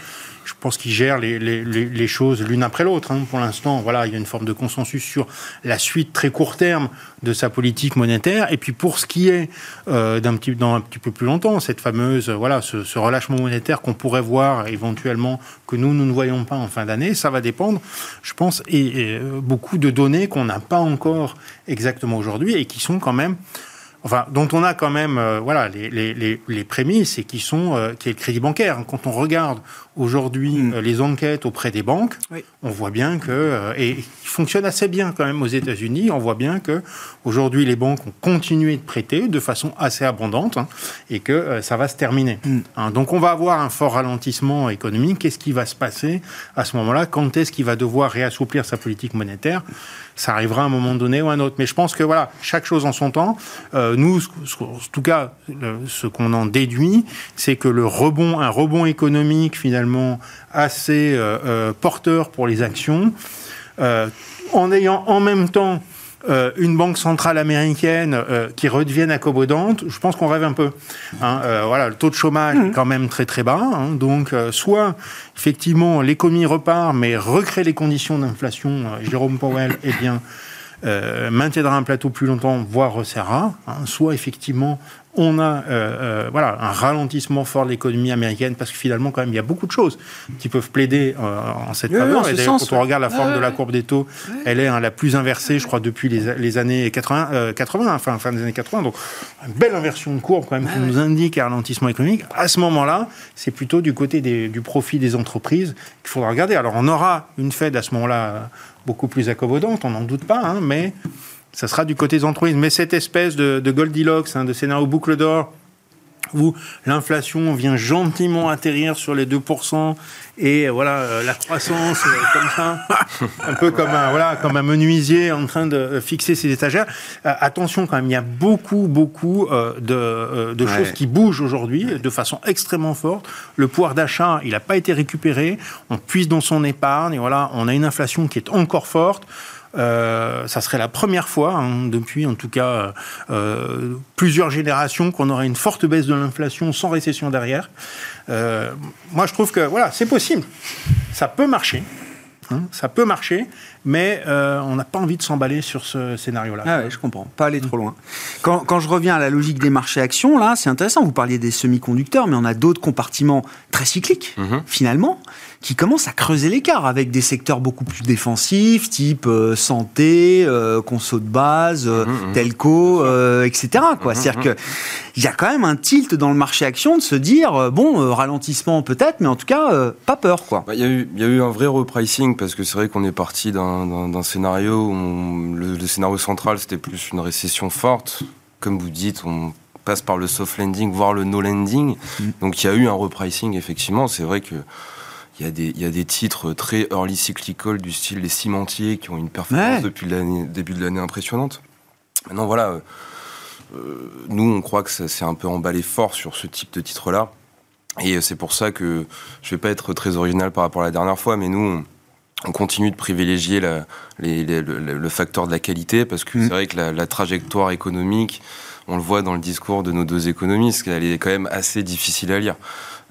je pense qu'il gère les, choses l'une après l'autre. Hein. Pour l'instant, voilà, il y a une forme de consensus sur la suite très court terme de sa politique monétaire. Et puis pour ce qui est euh, d'un petit, dans un petit peu plus longtemps, cette fameuse, voilà, ce, relâchement monétaire qu'on pourrait voir éventuellement que nous, nous ne voyons pas en fin d'année, ça va dépendre, je pense, et, euh, beaucoup de données qu'on n'a pas encore exactement aujourd'hui et qui sont quand même enfin, dont on a quand même euh, voilà, les, prémices et qui sont euh, qui est le crédit bancaire. Quand on regarde aujourd'hui mm. euh, les enquêtes auprès des banques, on voit bien que et il fonctionne assez bien quand même aux États-Unis. On voit bien que aujourd'hui les banques ont continué de prêter de façon assez abondante hein, et que ça va se terminer. Mm. Hein, donc on va avoir un fort ralentissement économique. Qu'est-ce qui va se passer à ce moment-là? Quand est-ce qu'il va devoir réassouplir sa politique monétaire? Ça arrivera à un moment donné ou à un autre. Mais je pense que voilà, chaque chose en son temps. Euh, nous, en tout cas, ce qu'on en déduit, c'est que le rebond, un rebond économique finalement assez euh, euh, porteur pour les actions, en ayant en même temps euh, une banque centrale américaine euh, qui redevienne accommodante, je pense qu'on rêve un peu. Hein. Euh, voilà, le taux de chômage est quand même très très bas. Hein. donc, soit effectivement l'économie repart, mais recrée les conditions d'inflation. Jérôme Powell, eh bien, maintiendra un plateau plus longtemps, voire resserrera. Hein. soit effectivement on a euh, euh, voilà, un ralentissement fort de l'économie américaine parce que finalement, quand même, il y a beaucoup de choses qui peuvent plaider euh, en cette faveur. et d'ailleurs, quand on regarde la forme de la courbe des taux, elle est hein, la plus inversée, je crois, depuis les, années 80, 80 enfin, fin des années 80. Donc, une belle inversion de courbe, quand même, qui nous indique un ralentissement économique. À ce moment-là, c'est plutôt du côté du profit des entreprises qu'il faudra regarder. Alors, on aura une Fed à ce moment-là beaucoup plus accommodante, on n'en doute pas, hein, mais ça sera du côté des entreprises. Mais cette espèce de, Goldilocks, hein, de scénario boucle d'or, où l'inflation vient gentiment atterrir sur les 2% et voilà euh, la croissance euh, comme ça un peu comme un voilà comme un menuisier en train de fixer ses étagères. Euh, attention quand même il y a beaucoup beaucoup de, de choses qui bougent aujourd'hui de façon extrêmement forte. Le pouvoir d'achat il n'a pas été récupéré. On puise dans son épargne et voilà on a une inflation qui est encore forte euh, ça serait la première fois, hein, depuis en tout cas euh, plusieurs générations, qu'on aurait une forte baisse de l'inflation sans récession derrière. Euh, moi, je trouve que voilà, c'est possible. Ça peut marcher. Hein, ça peut marcher, mais on n'a pas envie de s'emballer sur ce scénario-là. Ah ouais, je comprends. Pas aller trop loin. Quand, quand, je reviens à la logique des marchés actions, là, c'est intéressant. Vous parliez des semi-conducteurs, mais on a d'autres compartiments très cycliques, mm-hmm. finalement qui commence à creuser l'écart avec des secteurs beaucoup plus défensifs, type euh, santé, euh, conso de base, euh, mmh, mmh. telco, etc. Quoi. Mmh, C'est-à-dire qu'il y a quand même un tilt dans le marché action de se dire, bon, ralentissement peut-être, mais en tout cas, pas peur. Bah, il y, y, a eu un vrai repricing, parce que c'est vrai qu'on est parti d'un scénario où le, le scénario central, c'était plus une récession forte. Comme vous dites, on passe par le soft landing, voire le no landing. Donc il y a eu un repricing, effectivement. C'est vrai que il y, a des, il y a des titres très early cyclical du style les cimentiers qui ont une performance depuis le début de l'année impressionnante. Maintenant, voilà, euh, euh, nous, on croit que ça s'est un peu emballé fort sur ce type de titre-là. Et c'est pour ça que je vais pas être très original par rapport à la dernière fois, mais nous, on, continue de privilégier la, le, facteur de la qualité parce que mm. c'est vrai que la, trajectoire économique, on le voit dans le discours de nos deux économistes, qu'elle est quand même assez difficile à lire.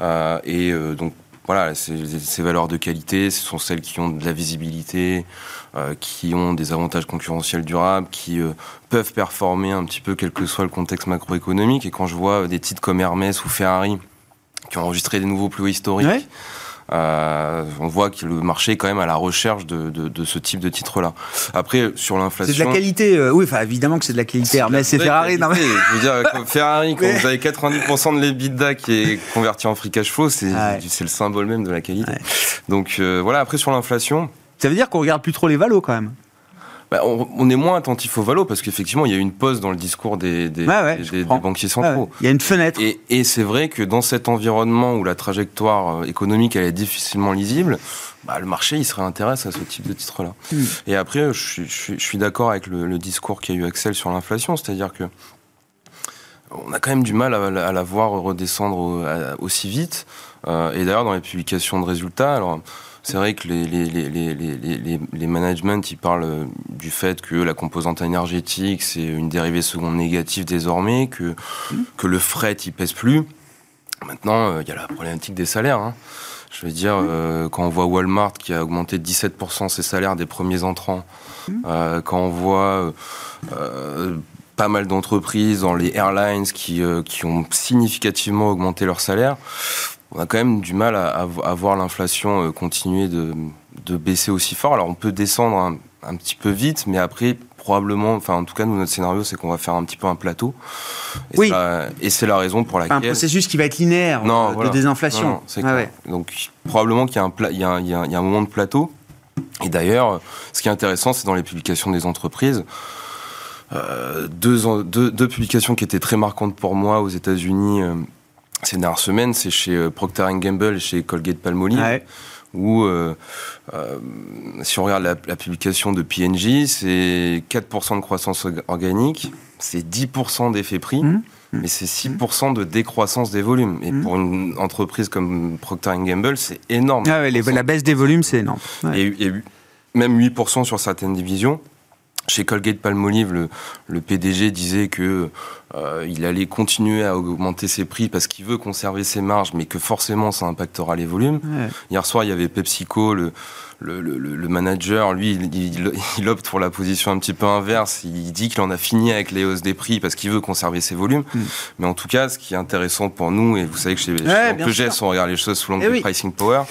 Euh, et donc voilà, ces valeurs de qualité, ce sont celles qui ont de la visibilité, euh, qui ont des avantages concurrentiels durables, qui euh, peuvent performer un petit peu quel que soit le contexte macroéconomique. Et quand je vois des titres comme Hermès ou Ferrari qui ont enregistré des nouveaux plus historiques, euh, on voit que le marché est quand même à la recherche de, de, ce type de titre-là. Après, sur l'inflation... C'est de la qualité, euh, oui, enfin, évidemment que c'est de la qualité. Mais c'est Ferrari, non mais... Je veux dire, Ferrari, quand vous avez 90% de l'EBITDA qui est converti en free cash flow, c'est le symbole même de la qualité. Donc euh, voilà, après sur l'inflation... Ça veut dire qu'on regarde plus trop les valos quand même bah, on, est moins attentif au valo parce qu'effectivement, il y a une pause dans le discours des, des, banquiers centraux. il y a une fenêtre. Et, c'est vrai que dans cet environnement où la trajectoire euh, économique elle est difficilement lisible, bah, le marché il serait intéressé à ce type de titre-là. Hmm. Et après, je, suis d'accord avec le, discours qu'a eu Axel sur l'inflation, c'est-à-dire que on a quand même du mal à, la voir redescendre aussi vite. Euh, et d'ailleurs, dans les publications de résultats, alors c'est vrai que les, les, les, les, les managements, ils parlent euh, du fait que la composante énergétique, c'est une dérivée seconde négative désormais, que, que le fret, il pèse plus. Maintenant, euh, il y a la problématique des salaires. Hein. Je veux dire, euh, quand on voit Walmart qui a augmenté de 17% ses salaires des premiers entrants, quand on voit pas mal d'entreprises dans les airlines qui, qui ont significativement augmenté leurs salaires, on a quand même du mal à, voir l'inflation euh, continuer de, baisser aussi fort. Alors on peut descendre un, petit peu vite, mais après probablement, enfin en tout cas nous notre scénario c'est qu'on va faire un petit peu un plateau. Et oui. et c'est la raison pour laquelle. Un processus qui va être linéaire euh, de désinflation. Donc probablement qu'il y, a un y, a un moment de plateau. Et d'ailleurs, ce qui est intéressant, c'est dans les publications des entreprises. Euh, deux, deux, publications qui étaient très marquantes pour moi aux États-Unis ces dernières semaines, c'est chez euh, Procter Gamble et chez Colgate Palmolive. Où, euh, euh, si on regarde la, publication de PNG, c'est 4% de croissance organique, c'est 10% d'effet prix, mmh. mais c'est 6% de décroissance des volumes. Et mmh. pour une entreprise comme Procter Gamble, c'est énorme. Ah la baisse des volumes, c'est énorme. Et, et, même 8% sur certaines divisions. Chez Colgate Palmolive, le, le PDG disait que euh, il allait continuer à augmenter ses prix parce qu'il veut conserver ses marges, mais que forcément ça impactera les volumes. Hier soir, il y avait PepsiCo, le, le, le, le manager, lui, il, il, opte pour la position un petit peu inverse. Il dit qu'il en a fini avec les hausses des prix parce qu'il veut conserver ses volumes. Hmm. Mais en tout cas, ce qui est intéressant pour nous, et vous savez que chez, chez on regarde les choses sous l'angle eh du pricing power.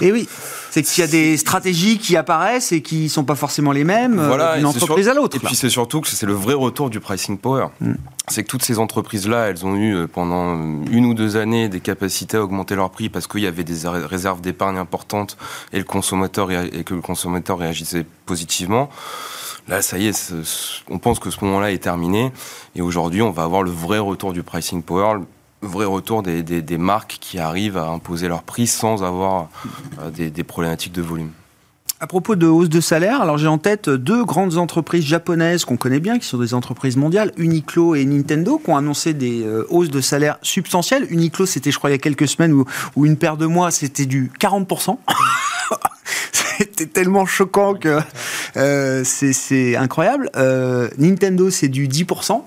Et eh oui. C'est qu'il y a des stratégies qui apparaissent et qui ne sont pas forcément les mêmes euh, d'une entreprise à l'autre. Et puis c'est surtout que c'est le vrai retour du pricing power. Hmm. C'est que toutes ces entreprises-là, elles ont eu euh, pendant une ou deux années des capacités à augmenter leur prix parce qu'il y avait des réserves d'épargne importantes et, le consommateur, et que le consommateur réagissait positivement. Là, ça y est, on pense que ce moment-là est terminé. Et aujourd'hui, on va avoir le vrai retour du pricing power vrai retour des, marques qui arrivent à imposer leur prix sans avoir euh, des, problématiques de volume. À propos de hausse de salaire, alors j'ai en tête deux grandes entreprises japonaises qu'on connaît bien, qui sont des entreprises mondiales, Uniqlo et Nintendo, qui ont annoncé des euh, hausses de salaire substantielles. Uniqlo, c'était je crois il y a quelques semaines, où, une paire de mois, c'était du 40%. c'était tellement choquant que euh, c'est incroyable. Nintendo, c'est du 10%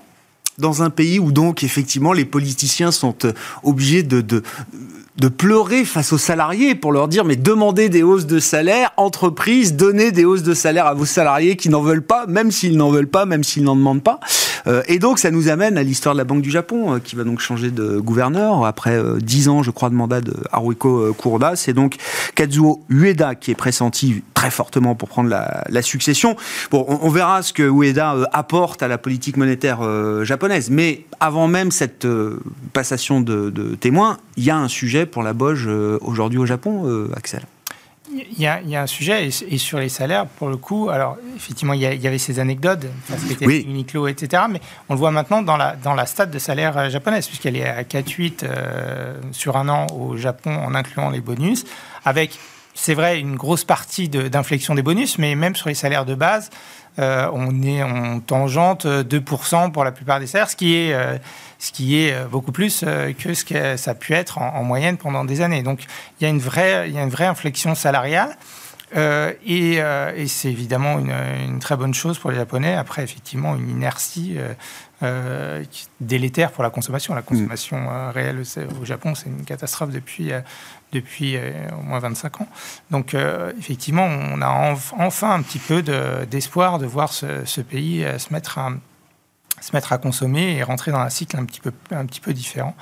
dans un pays où donc effectivement les politiciens sont euh, obligés de, pleurer face aux salariés pour leur dire mais demandez des hausses de salaire, entreprise, donnez des hausses de salaire à vos salariés qui n'en veulent pas, même s'ils n'en veulent pas, même s'ils n'en demandent pas. Euh, et donc ça nous amène à l'histoire de la Banque du Japon euh, qui va donc changer de gouverneur après dix ans je crois de mandat de Haruiko Kuroda. C'est donc Kazuo Ueda qui est pressenti très fortement pour prendre la, succession. Bon, on, verra ce que Ueda apporte à la politique monétaire japonaise mais avant même cette euh, passation de, témoins, il y a un sujet pour la Boge euh, aujourd'hui au Japon, euh, Axel il y, a, un sujet, et, sur les salaires, pour le coup, alors effectivement, il y, avait ces anecdotes, oui. Uniqlo, etc., mais on le voit maintenant dans la, dans la stade de salaire japonaise, puisqu'elle est à 4,8 sur un an au Japon en incluant les bonus, avec, c'est vrai, une grosse partie d'inflexion des bonus, mais même sur les salaires de base, euh, on est en tangente 2% pour la plupart des salaires, ce qui est, euh, ce qui est euh, beaucoup plus que ce que ça a pu être en, moyenne pendant des années. Donc il y a une vraie, il y a une vraie inflexion salariale. et, c'est évidemment une, très bonne chose pour les Japonais. Après, effectivement, une inertie délétère pour la consommation. La consommation réelle au Japon, c'est une catastrophe depuis, depuis euh, au moins 25 ans. Donc euh, effectivement, on a enfin un petit peu d'espoir de, voir ce, pays euh, se mettre à se mettre à consommer et rentrer dans un cycle un petit peu, différent,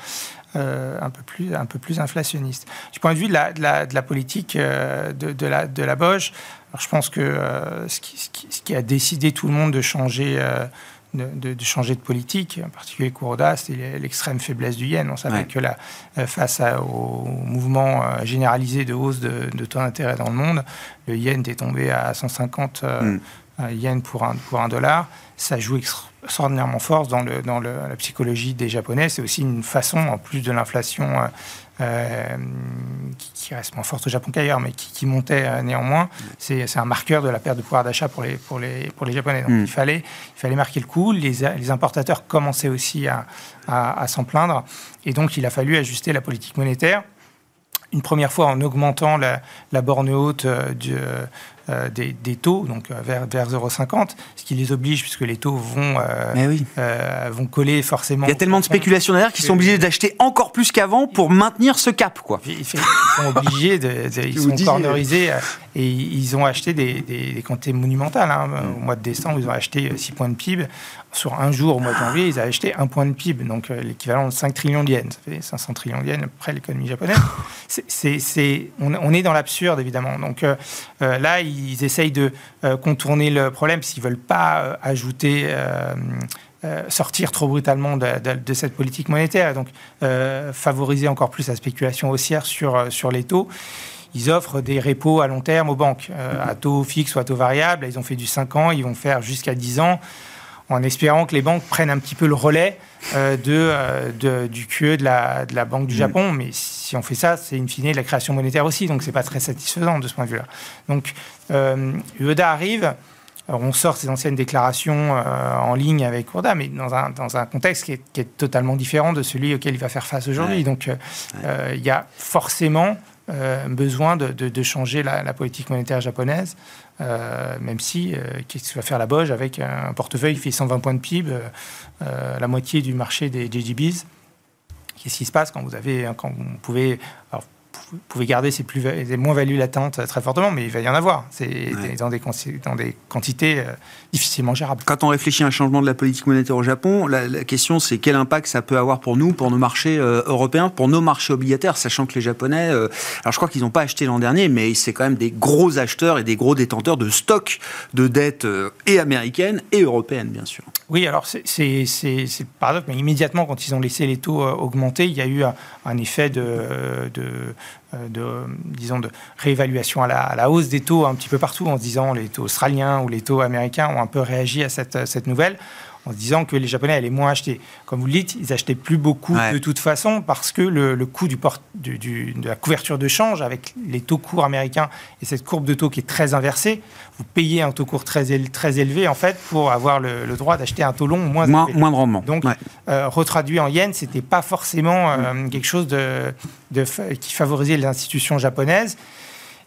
un, peu plus, un peu plus inflationniste. Du point de vue de la, politique de, la, de Bosch, je pense que ce, qui, a décidé tout le monde de changer de, changer de politique, en particulier Kuroda, c'était l'extrême faiblesse du yen. On savait que là, euh, face au mouvement euh, généralisé de hausse de, taux d'intérêt dans le monde, le yen est tombé à 150 mm. yens pour un, pour un dollar. Ça joue extraordinairement fort dans, le, dans le, la psychologie des Japonais. C'est aussi une façon, en plus de l'inflation euh, qui, reste moins forte au Japon qu'ailleurs, mais qui, montait euh, néanmoins, c'est un marqueur de la perte de pouvoir d'achat pour les, pour, les, pour les Japonais. Donc mm. il, fallait, il fallait marquer le coup. Les, les importateurs commençaient aussi à, à, s'en plaindre. Et donc il a fallu ajuster la politique monétaire une première fois en augmentant la, la borne haute euh, du, euh, des, taux, donc euh, vers, vers 0,50, ce qui les oblige, puisque les taux vont, euh, vont coller forcément. Il y a tellement de spéculations derrière qu'ils sont obligés d'acheter encore plus qu'avant pour maintenir ce cap. Quoi. Ils sont obligés, de, ils sont cornerisés et ils ont acheté des, des, quantités monumentales. Hein. Au mois de décembre, ils ont acheté 6 points de PIB. Sur un jour, au mois de janvier, ils ont acheté un point de PIB, donc l'équivalent de 5 trillions de yens. Ça fait 500 trillions de yens après l'économie japonaise. c'est on, on, est dans l'absurde, évidemment. Donc là, ils essayent de euh, contourner le problème parce qu'ils ne veulent pas euh, ajouter euh, sortir trop brutalement de, cette politique monétaire, donc favoriser encore plus la spéculation haussière sur, sur les taux. Ils offrent des repos à long terme aux banques, à taux fixe ou à taux variable. Ils ont fait du 5 ans, ils vont faire jusqu'à 10 ans, en espérant que les banques prennent un petit peu le relais de, du QE de la, de la Banque du mm. Japon. Mais si on fait ça, c'est in fine de la création monétaire aussi, donc ce n'est pas très satisfaisant de ce point de vue-là. Donc euh, Ueda arrive, on sort ses anciennes déclarations euh, en ligne avec Urda, mais dans un, dans un contexte qui est, totalement différent de celui auquel il va faire face aujourd'hui. Donc euh, il y a forcément besoin de, changer la, politique monétaire japonaise, même si, qu'est-ce qu'il va faire la Boge avec un portefeuille qui fait 120 points de PIB, la moitié du marché des JGBs Qu'est-ce qui se passe quand vous avez, quand vous pouvez, pouvez garder ces, plus, moins-values latentes très fortement, mais il va y en avoir. C'est dans, des, dans des quantités euh, difficilement gérables. Quand on réfléchit à un changement de la politique monétaire au Japon, la, question c'est quel impact ça peut avoir pour nous, pour nos marchés euh, européens, pour nos marchés obligataires, sachant que les Japonais, euh, alors je crois qu'ils n'ont pas acheté l'an dernier, mais c'est quand même des gros acheteurs et des gros détenteurs de stocks de dettes et américaines et européennes, bien sûr. Oui, alors c'est paradoxe, mais immédiatement, quand ils ont laissé les taux augmenter, il y a eu un, effet de, de euh, de, disons, de réévaluation à la, hausse des taux un petit peu partout, en se disant les taux australiens ou les taux américains ont un peu réagi à cette, cette nouvelle en se disant que les Japonais allaient moins acheter. Comme vous le dites, ils achetaient plus beaucoup de toute façon parce que le, coût du du, de la couverture de change avec les taux courts américains et cette courbe de taux qui est très inversée, vous payez un taux court très, très élevé en fait pour avoir le, droit d'acheter un taux long moins moins, moins de rendement. Donc, euh, retraduit en yens, c'était pas forcément euh, mm. quelque chose de, de, qui favorisait les institutions japonaises.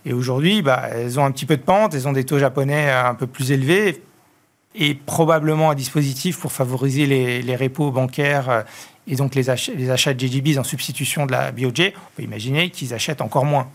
Et aujourd'hui, bah, elles ont un petit peu de pente, elles ont des taux japonais un peu plus élevés et probablement un dispositif pour favoriser les, les repos bancaires euh, et donc les achats, les achats de JGBs en substitution de la BOJ. On peut imaginer qu'ils achètent encore moins.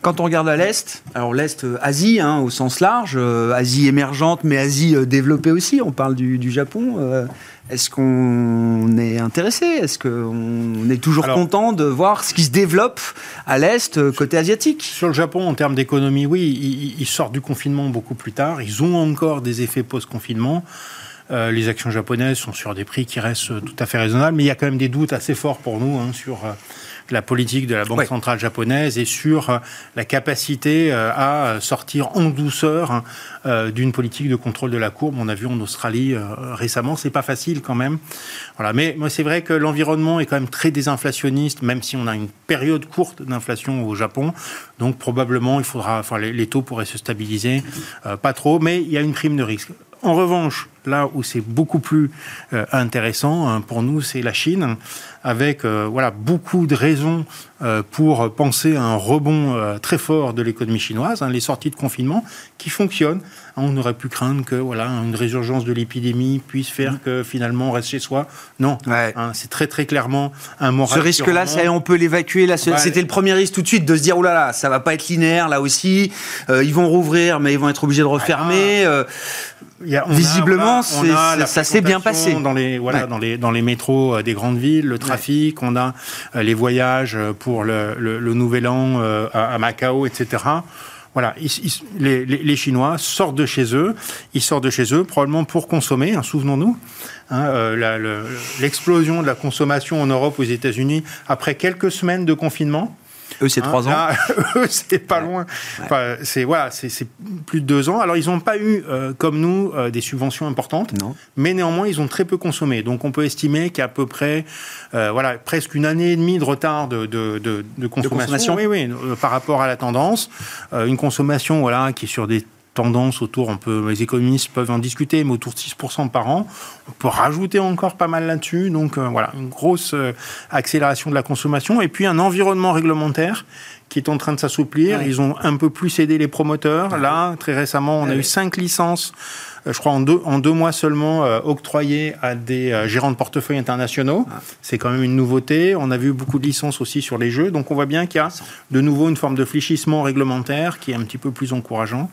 Quand on regarde à l'Est, alors l'Est, euh, Asie hein, au sens large, euh, Asie émergente, mais Asie développée aussi, on parle du, du Japon. Est-ce qu'on est intéressé? Est-ce qu'on est toujours content de voir ce qui se développe à l'Est, euh, côté asiatique? Sur le Japon, en termes d'économie, oui, ils, sortent du confinement beaucoup plus tard. Ils ont encore des effets post-confinement. Euh, les actions japonaises sont sur des prix qui restent tout à fait raisonnables, mais il y a quand même des doutes assez forts pour nous hein, sur euh, la politique de la Banque centrale japonaise et sur euh, la capacité euh, à sortir en douceur hein, euh, d'une politique de contrôle de la courbe. On a vu en Australie récemment, c'est pas facile quand même. Voilà, mais moi c'est vrai que l'environnement est quand même très désinflationniste, même si on a une période courte d'inflation au Japon. Donc probablement il faudra, enfin les, taux pourraient se stabiliser, pas trop, mais il y a une prime de risque. En revanche, là où c'est beaucoup plus intéressant hein, pour nous, c'est la Chine, avec euh, voilà beaucoup de raisons euh, pour penser à un rebond euh, très fort de l'économie chinoise, hein, les sorties de confinement qui fonctionnent. On aurait pu craindre que voilà une résurgence de l'épidémie puisse faire que finalement on reste chez soi. Non, hein, c'est très très clairement un moral. Ce risque-là, on peut l'évacuer. Là, c'était le premier risque tout de suite de se dire oulala, là là, ça va pas être linéaire là aussi. ils vont rouvrir, mais ils vont être obligés de refermer. Visiblement, ça s'est bien passé. Dans les, voilà, dans, les, dans les métros des grandes villes, le trafic, on a les voyages pour le, Nouvel An euh, à, Macao, etc. Voilà, les, Chinois sortent de chez eux, ils sortent de chez eux probablement pour consommer, hein, souvenons-nous. Hein, euh, l'explosion de la consommation en Europe, aux États-Unis, après quelques semaines de confinement, Eux, c'est trois ans. Là, eux, c'est pas loin. Enfin, c'est voilà, c'est plus de deux ans. Alors, ils n'ont pas eu, euh, comme nous, euh, des subventions importantes, Non. mais néanmoins, ils ont très peu consommé. Donc, on peut estimer qu'à peu près, euh, voilà, presque une année et demie de retard de, de, de, de consommation. consommation. Oui, oui, par rapport à la tendance. Une consommation, voilà, qui est sur des tendances autour, on peut, les économistes peuvent en discuter, mais autour de 6% par an. On peut rajouter encore pas mal là-dessus. Donc euh, voilà, une grosse euh, accélération de la consommation. Et puis un environnement réglementaire qui est en train de s'assouplir. Ouais. Ils ont un peu plus aidé les promoteurs. Là, très récemment, on a Ouais. eu cinq licences, euh, je crois en deux, en deux mois seulement, euh, octroyées à des euh, gérants de portefeuille internationaux. C'est quand même une nouveauté. On a vu beaucoup de licences aussi sur les jeux. Donc on voit bien qu'il y a de nouveau une forme de fléchissement réglementaire qui est un petit peu plus encourageant.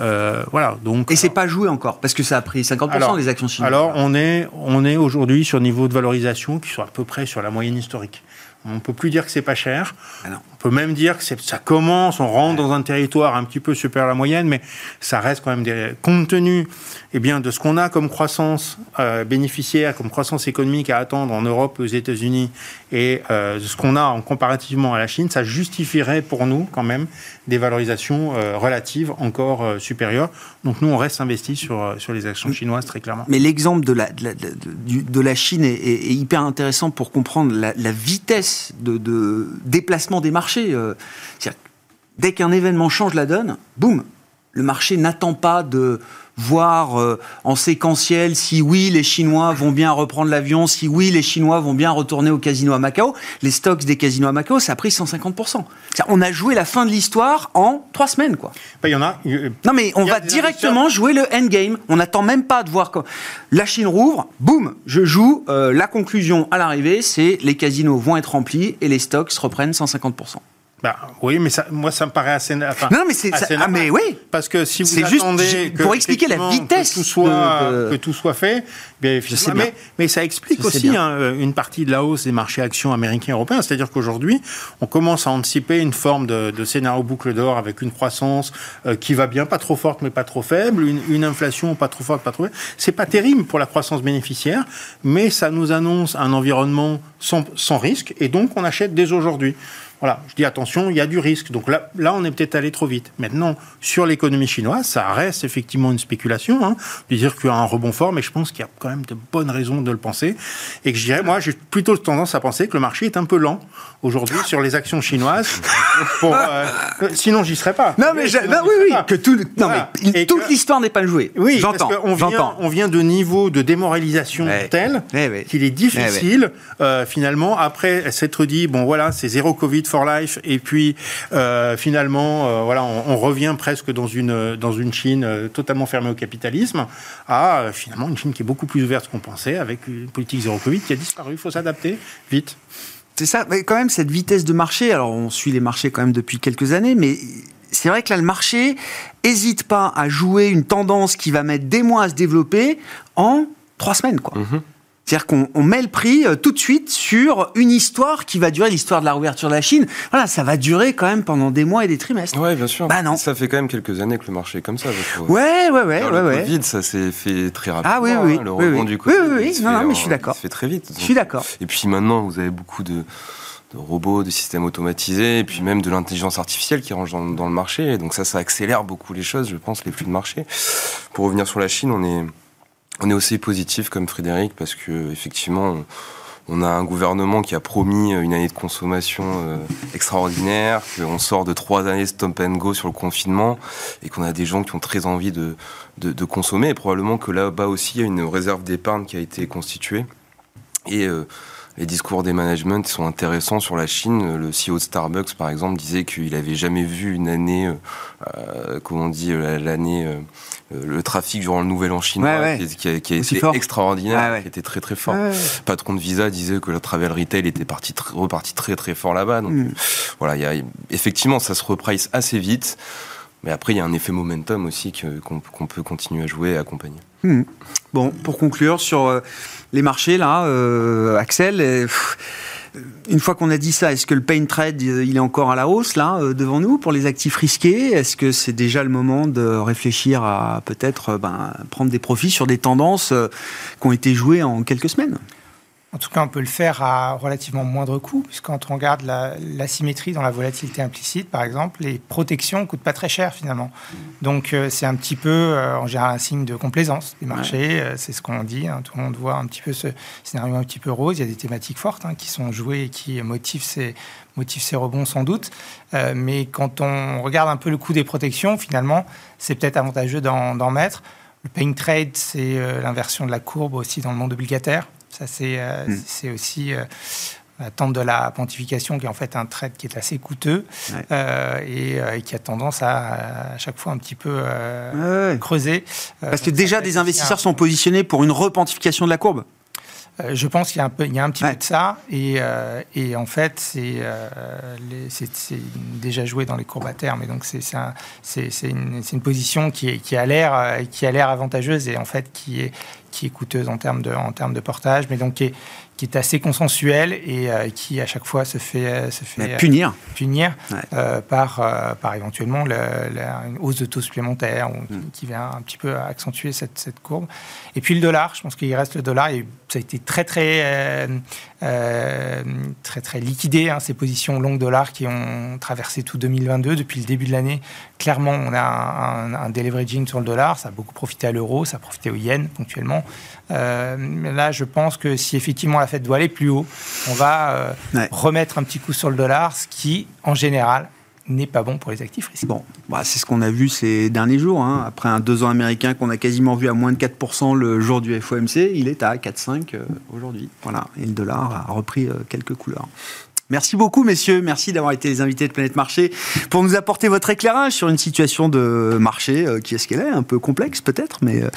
Euh, voilà. Donc, Et c'est pas joué encore, parce que ça a pris 50% Alors- des actions chinoises. alors, on est, on est aujourd'hui sur un niveau de valorisation qui soit à peu près sur la moyenne historique. On ne peut plus dire que c'est pas cher. Ah. On peut même dire que ça commence, on rentre dans un territoire un petit peu supérieur à la moyenne, mais ça reste quand même des, compte tenu eh bien, de ce qu'on a comme croissance euh, bénéficiaire, comme croissance économique à attendre en Europe, aux États-Unis, et euh, ce qu'on a en comparativement à la Chine, ça justifierait pour nous quand même des valorisations euh, relatives encore euh, supérieures. Donc nous, on reste investi sur, sur les actions chinoises très clairement. Mais l'exemple de la, de, la, de- la Chine est, hyper intéressant pour comprendre la, la vitesse de, de déplacement des marchés. Dès qu'un événement change la donne, boum, le marché n'attend pas de voir euh, en séquentiel si oui, les Chinois vont bien reprendre l'avion, si oui, les Chinois vont bien retourner au casino à Macao. Les stocks des casinos à Macao, ça a pris 150%. C'est-à-dire, On a joué la fin de l'histoire en trois semaines, quoi. Ben, Il y en a. euh, Non, mais on va directement jouer le endgame. On n'attend même pas de voir quand la Chine rouvre. Boum, je joue. euh, la conclusion à l'arrivée, c'est les casinos vont être remplis et les stocks reprennent 150%. Bah, oui, mais ça, moi, ça me paraît assez. Enfin, Non, mais c'est- ah, mais oui. Parce que si vous C'est juste attendez que, pour expliquer la vitesse que tout soit, de- que tout soit fait, bien, mais, mais ça explique aussi hein, une partie de la hausse des marchés actions américains et européens. C'est-à-dire qu'aujourd'hui, on commence à anticiper une forme de, de scénario boucle d'or avec une croissance euh, qui va bien, pas trop forte mais pas trop faible, une, une inflation pas trop forte, pas trop faible. C'est pas terrible pour la croissance bénéficiaire, mais ça nous annonce un environnement sans, sans risque et donc on achète dès aujourd'hui. Voilà, je dis attention, il y a du risque. Donc là, là on est peut-être allé trop vite. Maintenant, sur l'économie chinoise, ça reste effectivement une spéculation, hein, de dire qu'il y a un rebond fort, mais je pense qu'il y a quand même de bonnes raisons de le penser. Et que je dirais, moi, j'ai plutôt tendance à penser que le marché est un peu lent aujourd'hui sur les actions chinoises. Pour, euh, sinon, j'y serais pas. Non, mais, Sinon, non, oui, oui, que tout, non, Voilà. mais toute que- l'histoire n'est pas jouée. Oui, j'entends. parce qu'on vient, j'entends. on vient de niveaux de démoralisation Ouais. tels Ouais, ouais. qu'il est difficile, euh, finalement, après s'être dit, bon voilà, c'est zéro Covid for life, et puis euh, finalement, euh, voilà, on, on revient presque dans une, dans une Chine euh, totalement fermée au capitalisme, à euh, finalement une Chine qui est beaucoup plus ouverte qu'on pensait, avec une politique zéro Covid qui a disparu. Il faut s'adapter vite. C'est ça, mais quand même cette vitesse de marché. Alors on suit les marchés quand même depuis quelques années, mais c'est vrai que là le marché hésite pas à jouer une tendance qui va mettre des mois à se développer en trois semaines, quoi. Mhm. C'est-à-dire qu'on on met le prix euh, tout de suite sur une histoire qui va durer, l'histoire de la réouverture de la Chine. Voilà, ça va durer quand même pendant des mois et des trimestres. Ouais, bien sûr. Bah non. Ça fait quand même quelques années que le marché est comme ça, ouais, Alors, ouais, le ouais. Covid, ça s'est fait très rapidement. Ah oui, oui, hein, Le oui, rebond oui. du Oui, Covid, oui, oui. se Non, non, mais en- je suis d'accord. Se fait très vite. Je suis d'accord. Et puis maintenant, vous avez beaucoup de, de robots, de systèmes automatisés, et puis même de l'intelligence artificielle qui range dans, dans le marché. Et donc ça, ça accélère beaucoup les choses, je pense, les flux de marché. Pour revenir sur la Chine, on est, on est aussi positif comme Frédéric, parce que effectivement, on, a un gouvernement qui a promis une année de consommation euh, extraordinaire, qu'on sort de trois années stop and go sur le confinement, et qu'on a des gens qui ont très envie de, de, de consommer. Et probablement que là-bas aussi, il y a une réserve d'épargne qui a été constituée. Et euh, les discours des managements sont intéressants sur la Chine. Le CEO de Starbucks, par exemple, disait qu'il avait jamais vu une année, euh, euh, comment on dit, euh, l'année, euh, euh, le trafic durant le Nouvel An chinois, Ouais, ouais. qui, a, qui a Aussi été fort. extraordinaire, Ouais, qui était très très fort. Patron de Visa disait que le travel retail était parti reparti très très fort là-bas. Donc Mm. voilà, il y a, effectivement, ça se reprice assez vite. Mais après, il y a un effet momentum aussi qu'on peut continuer à jouer et accompagner. Hmm. Bon, pour conclure sur euh, les marchés, là, euh, Axel, une fois qu'on a dit ça, est-ce que le pain trade, il est encore à la hausse, là, euh, devant nous, pour les actifs risqués? Est-ce que c'est déjà le moment de réfléchir à peut-être ben, prendre des profits sur des tendances qui ont été jouées en quelques semaines? En tout cas, on peut le faire à relativement moindre coût, puisque quand on regarde l'asymétrie dans la volatilité implicite, par exemple, les protections ne coûtent pas très cher finalement. Donc euh, c'est un petit peu, euh, en général, un signe de complaisance des marchés. Euh, c'est ce qu'on dit. Hein. Tout le monde voit un petit peu ce scénario un petit peu rose. Il y a des thématiques fortes hein, qui sont jouées et qui motivent ces, motivent ces rebonds sans doute. mais quand on regarde un peu le coût des protections, finalement, c'est peut-être avantageux d'en mettre. Le paying trade, c'est l'inversion de la courbe aussi dans le monde obligataire. Ça, c'est hmm. aussi euh, l'attente de la pontification, qui est en fait un trade qui est assez coûteux euh, et, qui a tendance à, à chaque fois un petit peu creuser. Parce que déjà, des investisseurs sont positionnés pour une repontification de la courbe je pense qu'il y a un, peu, il y a un petit peu de ça. Et, et en fait, c'est déjà joué dans les courbes à terme. Et donc, c'est une, une, position qui, qui a l'air avantageuse et en fait qui est, qui est coûteuse en termes de, en termes de portage, mais donc qui est, qui est assez consensuel et euh, qui à chaque fois se fait, euh, se fait punir, euh, punir par, par éventuellement une hausse de taux supplémentaire mm. qui vient un petit peu accentuer cette, cette, courbe. Et puis le dollar, je pense qu'il reste le dollar et ça a été très très très très liquidé hein, ces positions longues dollars qui ont traversé tout 2022 depuis le début de l'année. Clairement, on a un, un, deleveraging sur le dollar, ça a beaucoup profité à l'euro, ça a profité au yen ponctuellement. là, je pense que si effectivement la fait doit aller plus haut. On va euh, remettre un petit coup sur le dollar, ce qui, en général, n'est pas bon pour les actifs risqués. Bon, bah, c'est ce qu'on a vu ces derniers jours. Hein. Après un deux ans américain qu'on a quasiment vu à moins de 4% le jour du FOMC, il est à 4,5 euh, aujourd'hui. Voilà, et le dollar a repris euh, quelques couleurs. Merci beaucoup, messieurs. Merci d'avoir été les invités de Planète Marché pour nous apporter votre éclairage sur une situation de marché euh, qui est ce qu'elle est, un peu complexe peut-être, mais euh,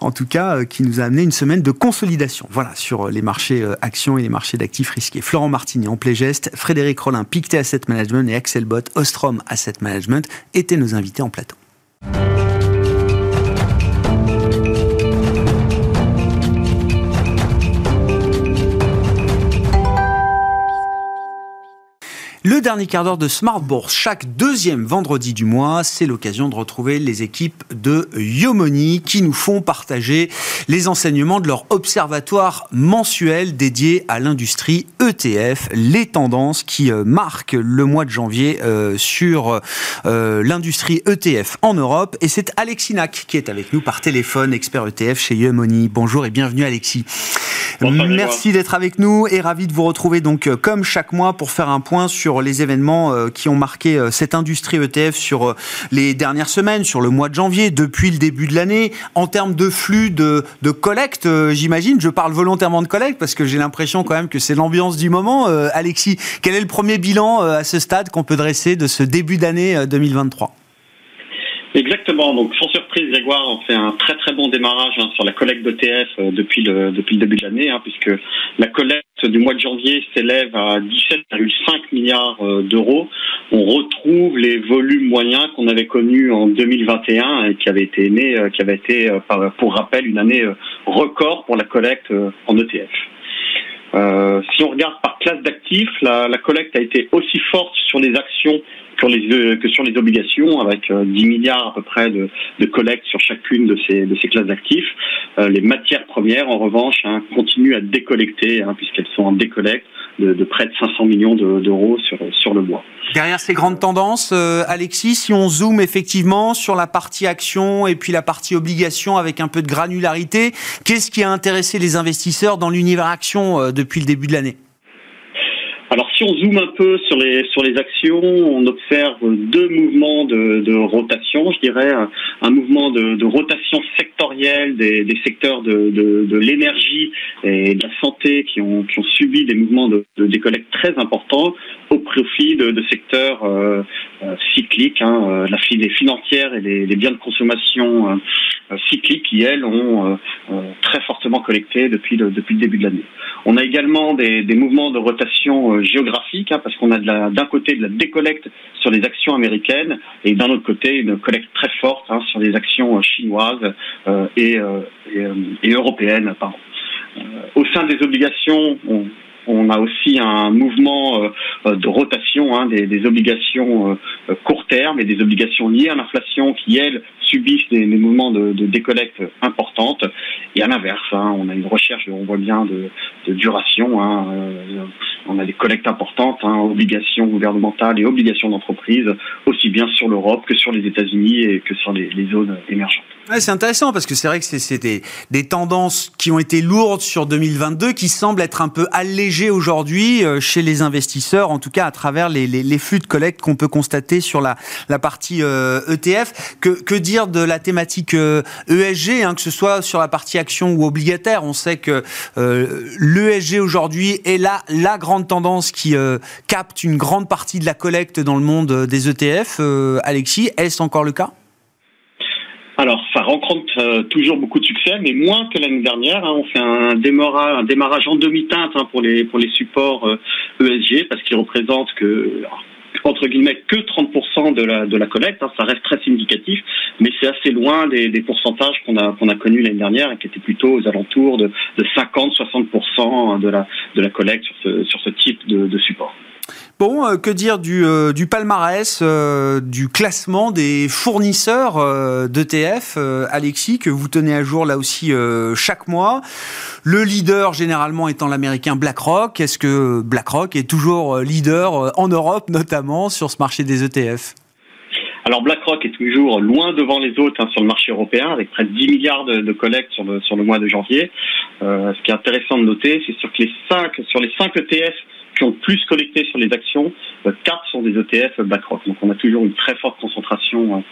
en tout cas euh, qui nous a amené une semaine de consolidation. Voilà, sur les marchés actions et les marchés d'actifs risqués. Florent Martini en Playgest, Frédéric Rollin, Pictet Asset Management et Axel Bott, Ostrom Asset Management étaient nos invités en plateau. Le dernier quart d'heure de Smart Bourse, chaque deuxième vendredi du mois, c'est l'occasion de retrouver les équipes de Yomoni qui nous font partager les enseignements de leur observatoire mensuel dédié à l'industrie ETF, les tendances qui euh, marquent le mois de janvier euh, sur euh, l'industrie ETF en Europe. Et c'est Alexis Nac qui est avec nous par téléphone, expert ETF chez Yomoni. Bonjour et bienvenue Alexis. Merci d'être avec nous et ravi de vous retrouver donc comme chaque mois pour faire un point sur les événements euh, qui ont marqué euh, cette industrie ETF sur euh, les dernières semaines, sur le mois de janvier, depuis le début de l'année, en termes de flux de, de collecte, j'imagine. Je parle volontairement de collecte parce que j'ai l'impression quand même que c'est l'ambiance du moment. Alexis, quel est le premier bilan à ce stade qu'on peut dresser de ce début d'année 2023 Exactement. Donc, sans surprise, Grégoire, on fait un très très bon démarrage hein, sur la collecte d'ETF euh, depuis le depuis le début de l'année, hein, puisque la collecte du mois de janvier s'élève à 17,5 milliards euh, d'euros. On retrouve les volumes moyens qu'on avait connus en 2021 et qui avaient été aimés, euh, qui avait été, pour rappel, une année record pour la collecte en ETF. si on regarde par classe d'actifs, la, la collecte a été aussi forte sur les actions les, que sur les obligations, avec 10 euh, milliards à peu près de, de collecte sur chacune de ces, de ces classes d'actifs. Euh, les matières premières, en revanche, hein, continuent à décollecter, hein, puisqu'elles sont en décollecte de, de, près de 500 millions d'euros sur, sur le mois. Derrière ces grandes tendances, euh, Alexis, si on zoome effectivement sur la partie action et puis la partie obligation avec un peu de granularité, qu'est-ce qui a intéressé les investisseurs dans l'univers action depuis le début de l'année? Alors si on zoome un peu sur les sur les actions, on observe deux mouvements de, de rotation, je dirais. Un, mouvement de, de, rotation sectorielle des, des secteurs de, de, l'énergie et de la santé qui ont, qui ont subi des mouvements de, de décollecte très importants au profit de, secteurs euh, euh, cycliques, hein, euh, la, les financières et les, biens de consommation cycliques qui elles ont très fortement collecté depuis le, depuis le début de l'année. On a également des, des mouvements de rotation géographique, hein, parce qu'on a d'un côté de la décollecte sur les actions américaines et d'un autre côté une collecte très forte hein, sur les actions euh, chinoises euh, et, euh, et, européennes. au sein des obligations, on, On a aussi un mouvement de rotation hein, des, obligations court terme et des obligations liées à l'inflation qui, elles, subissent des, mouvements de, de, décollecte importantes. Et à l'inverse, hein, on a une recherche, on voit bien, de, de duration. Hein, euh, on a des collectes importantes, hein, obligations gouvernementales et obligations d'entreprise, aussi bien sur l'Europe que sur les États-Unis et que sur les, zones émergentes. c'est intéressant parce que c'est vrai que c'est des, tendances qui ont été lourdes sur 2022 qui semblent être un peu allégées aujourd'hui euh, chez les investisseurs, en tout cas à travers les, flux de collecte qu'on peut constater sur la, la partie euh, ETF. Que, dire de la thématique ESG, e hein, que ce soit sur la partie action ou obligataire? On sait que euh, l'ESG aujourd'hui est là la grande tendance qui euh, capte une grande partie de la collecte dans le monde des ETF. Euh, Alexis, est-ce encore le cas? Alors, ça rencontre euh, toujours beaucoup de succès, mais moins que l'année dernière. Hein. On fait un démarrage, un démarrage en demi-teinte hein, pour les pour les supports ESG e parce qu'ils représentent que entre guillemets que 30% de la de la collecte. Hein. Ça reste très significatif, mais c'est assez loin des, des pourcentages qu'on a qu'on a connus l'année dernière et qui étaient plutôt aux alentours de, de 50-60% de la de la collecte sur ce sur ce type de, de support. Bon, euh, que dire du, euh, palmarès, euh, du classement des fournisseurs d'ETF, Alexis, que vous tenez à jour là aussi chaque mois? Le leader généralement étant l'américain BlackRock. Est-ce que BlackRock est toujours leader en Europe, notamment sur ce marché des ETF alors BlackRock est toujours loin devant les autres hein, sur le marché européen, avec près de 10 milliards de, collectes sur le, sur le mois de janvier. ce qui est intéressant de noter, c'est sur les 5 sur les 5 ETF qui plus collecté sur les actions, euh, quatre sont des ETF BlackRock. Donc on a toujours une très forte concentration hein,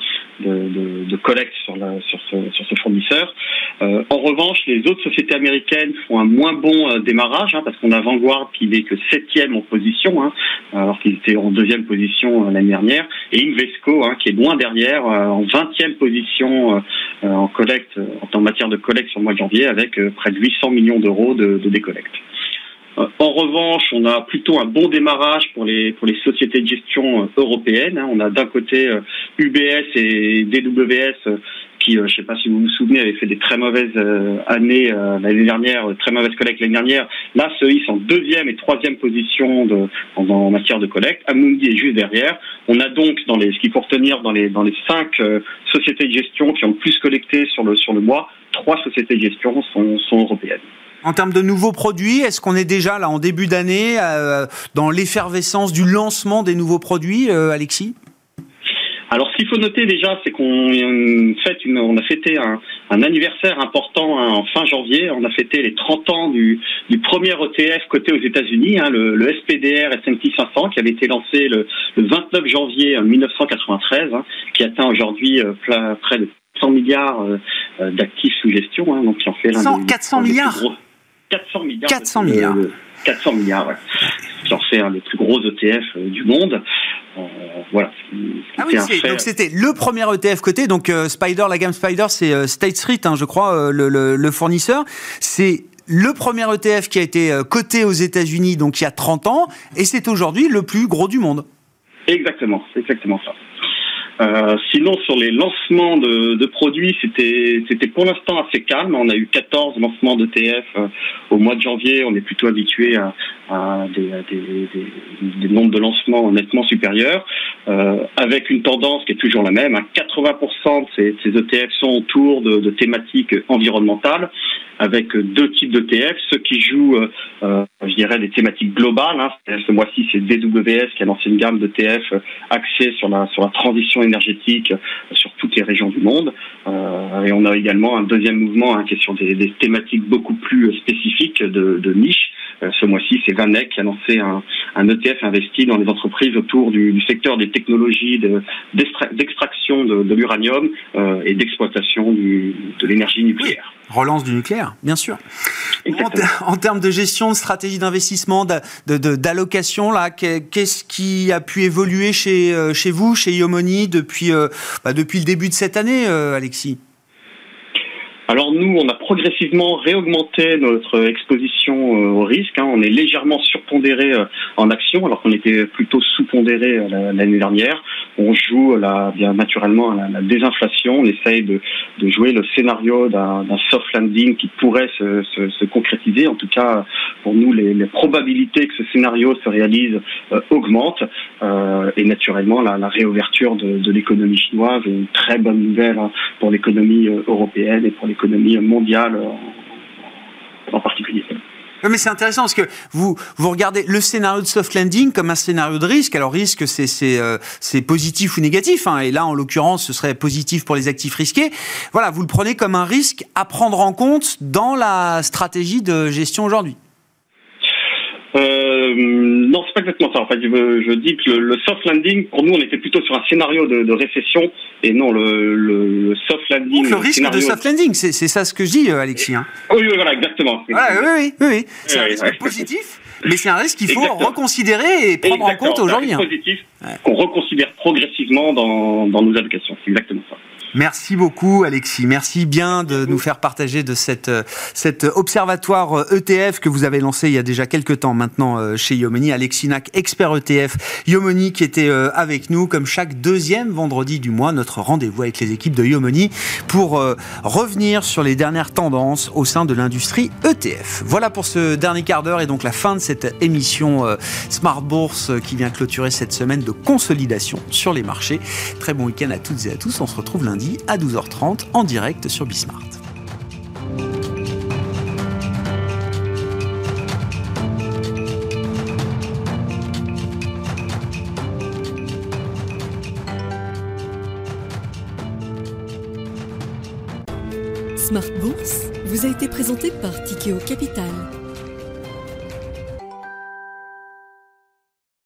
de, de, collecte sur, ce, fournisseur. Euh, en revanche, les autres sociétés américaines font un moins bon euh, démarrage, hein, parce qu'on a Vanguard qui n'est que septième en position, hein, alors qu'il était en deuxième position l'année dernière, et Invesco qui est loin derrière, en vingtième position en collecte, en matière de collecte sur le mois de janvier, avec près de 800 millions d'euros de, de décollecte. Euh, en revanche, on a plutôt un bon démarrage pour les pour les sociétés de gestion euh, européennes. Hein. On a d'un côté UBS euh, et DWS qui, je ne sais pas si vous vous souvenez, avaient fait des très mauvaises années l'année dernière, très mauvaises collectes l'année dernière. Là, se hissent en deuxième et troisième position de, en, matière de collecte. Amundi est juste derrière. On a donc dans les ce qu'il faut retenir dans les dans les cinq sociétés de gestion qui ont le plus collecté sur le sur le mois, trois sociétés de gestion sont, sont européennes. En termes de nouveaux produits, est-ce qu'on est déjà là en début d'année euh, dans l'effervescence du lancement des nouveaux produits, euh, Alexis? Alors, ce qu'il faut noter déjà, c'est qu'on fête une, on a fêté un, anniversaire important hein, en fin janvier. On a fêté les 30 ans du, premier ETF coté aux États-Unis, hein, le, SPDR S&P 500, qui avait été lancé le, 29 janvier 1993, hein, qui atteint aujourd'hui euh, près de 100 milliards d'actifs sous gestion, donc qui en fait l'un des 400 milliards? 400 milliards. 400 milliards. 400 milliards, ouais. Qui en fait un des plus gros ETF euh, du monde. Euh, voilà. Ah oui, donc c'était le premier ETF coté. Donc euh, Spider, la gamme Spider, c'est State Street, hein, je crois, le, le, fournisseur. C'est le premier ETF qui a été coté aux États-Unis, donc il y a 30 ans, et c'est aujourd'hui le plus gros du monde. Exactement, c'est exactement ça. Euh, sinon, sur les lancements de, de produits, c'était c'était pour l'instant assez calme. On a eu 14 lancements d'ETF euh, au mois de janvier. On est plutôt habitué à, à des, des, des, des, nombres de lancements nettement supérieurs, euh, avec une tendance qui est toujours la même. 80% de ces, ces, ETF sont autour de, de thématiques environnementales avec deux types d'ETF, ceux qui jouent, euh, je dirais, des thématiques globales. Hein. Ce mois-ci, c'est DWS qui a lancé une gamme d'ETF axée sur la, sur la transition énergétique sur toutes les régions du monde. Euh, et on a également un deuxième mouvement hein, qui est sur des, thématiques beaucoup plus spécifiques de, niche. Euh, ce mois-ci, c'est Vanek qui a lancé un, ETF investi dans les entreprises autour du, secteur des technologies d'extraction de, de, l'uranium euh, et d'exploitation de l'énergie nucléaire. Relance du nucléaire, bien sûr. En, termes de gestion, de stratégie d'investissement, d'allocation, là, qu'est-ce qui a pu évoluer chez, euh, chez vous, chez Yomoni, depuis, euh, bah, depuis le début de cette année, euh, Alexis? Alors nous, on a progressivement réaugmenté notre exposition euh, au risque. Hein. On est légèrement surpondéré euh, en action, alors qu'on était plutôt sous-pondéré euh, l'année dernière. On joue bien naturellement la, désinflation. On essaye de, de jouer le scénario d'un soft landing qui pourrait se, se, se, concrétiser. En tout cas, pour nous, les, les probabilités que ce scénario se réalise augmentent. Euh, et naturellement, la, réouverture de, l'économie chinoise est une très bonne nouvelle hein, pour l'économie européenne et pour les économie mondiale euh, en particulier. mais c'est intéressant parce que vous, vous regardez le scénario de soft landing comme un scénario de risque. Alors risque, c'est c'est euh, positif ou négatif. Hein. et là, en l'occurrence, ce serait positif pour les actifs risqués. Voilà, vous le prenez comme un risque à prendre en compte dans la stratégie de gestion aujourd'hui. Euh, non, c'est pas exactement ça. En fait, je, dis que le, soft landing, pour nous, on était plutôt sur un scénario de, récession et non le, soft landing. le risque de soft landing, c'est ça ce que je dis, euh, Alexis. Hein. Oui, oui, voilà, exactement. oui, oui, oui, C'est un risque positif, mais c'est un risque qu'il faut reconsidérer et prendre en compte aujourd'hui. C'est un hein. risque positif qu'on reconsidère progressivement dans, dans nos allocations. C'est exactement ça. Merci beaucoup, Alexis. Merci bien de nous faire partager de cette, euh, cet observatoire ETF euh, e que vous avez lancé il y a déjà quelques temps maintenant euh, chez Yomoni. Alexis Nac, expert ETF Yomoni, qui était avec nous comme chaque deuxième vendredi du mois, notre rendez-vous avec les équipes de Yomoni pour revenir sur les dernières tendances au sein de l'industrie ETF. Voilà pour ce dernier quart d'heure et donc la fin de cette émission Smart Bourse qui vient clôturer cette semaine de consolidation sur les marchés. Très bon week-end à toutes et à tous. On se retrouve lundi à 12h30 en direct sur Bismart. Smart Bourse vous a été présenté par Tikeo Capital.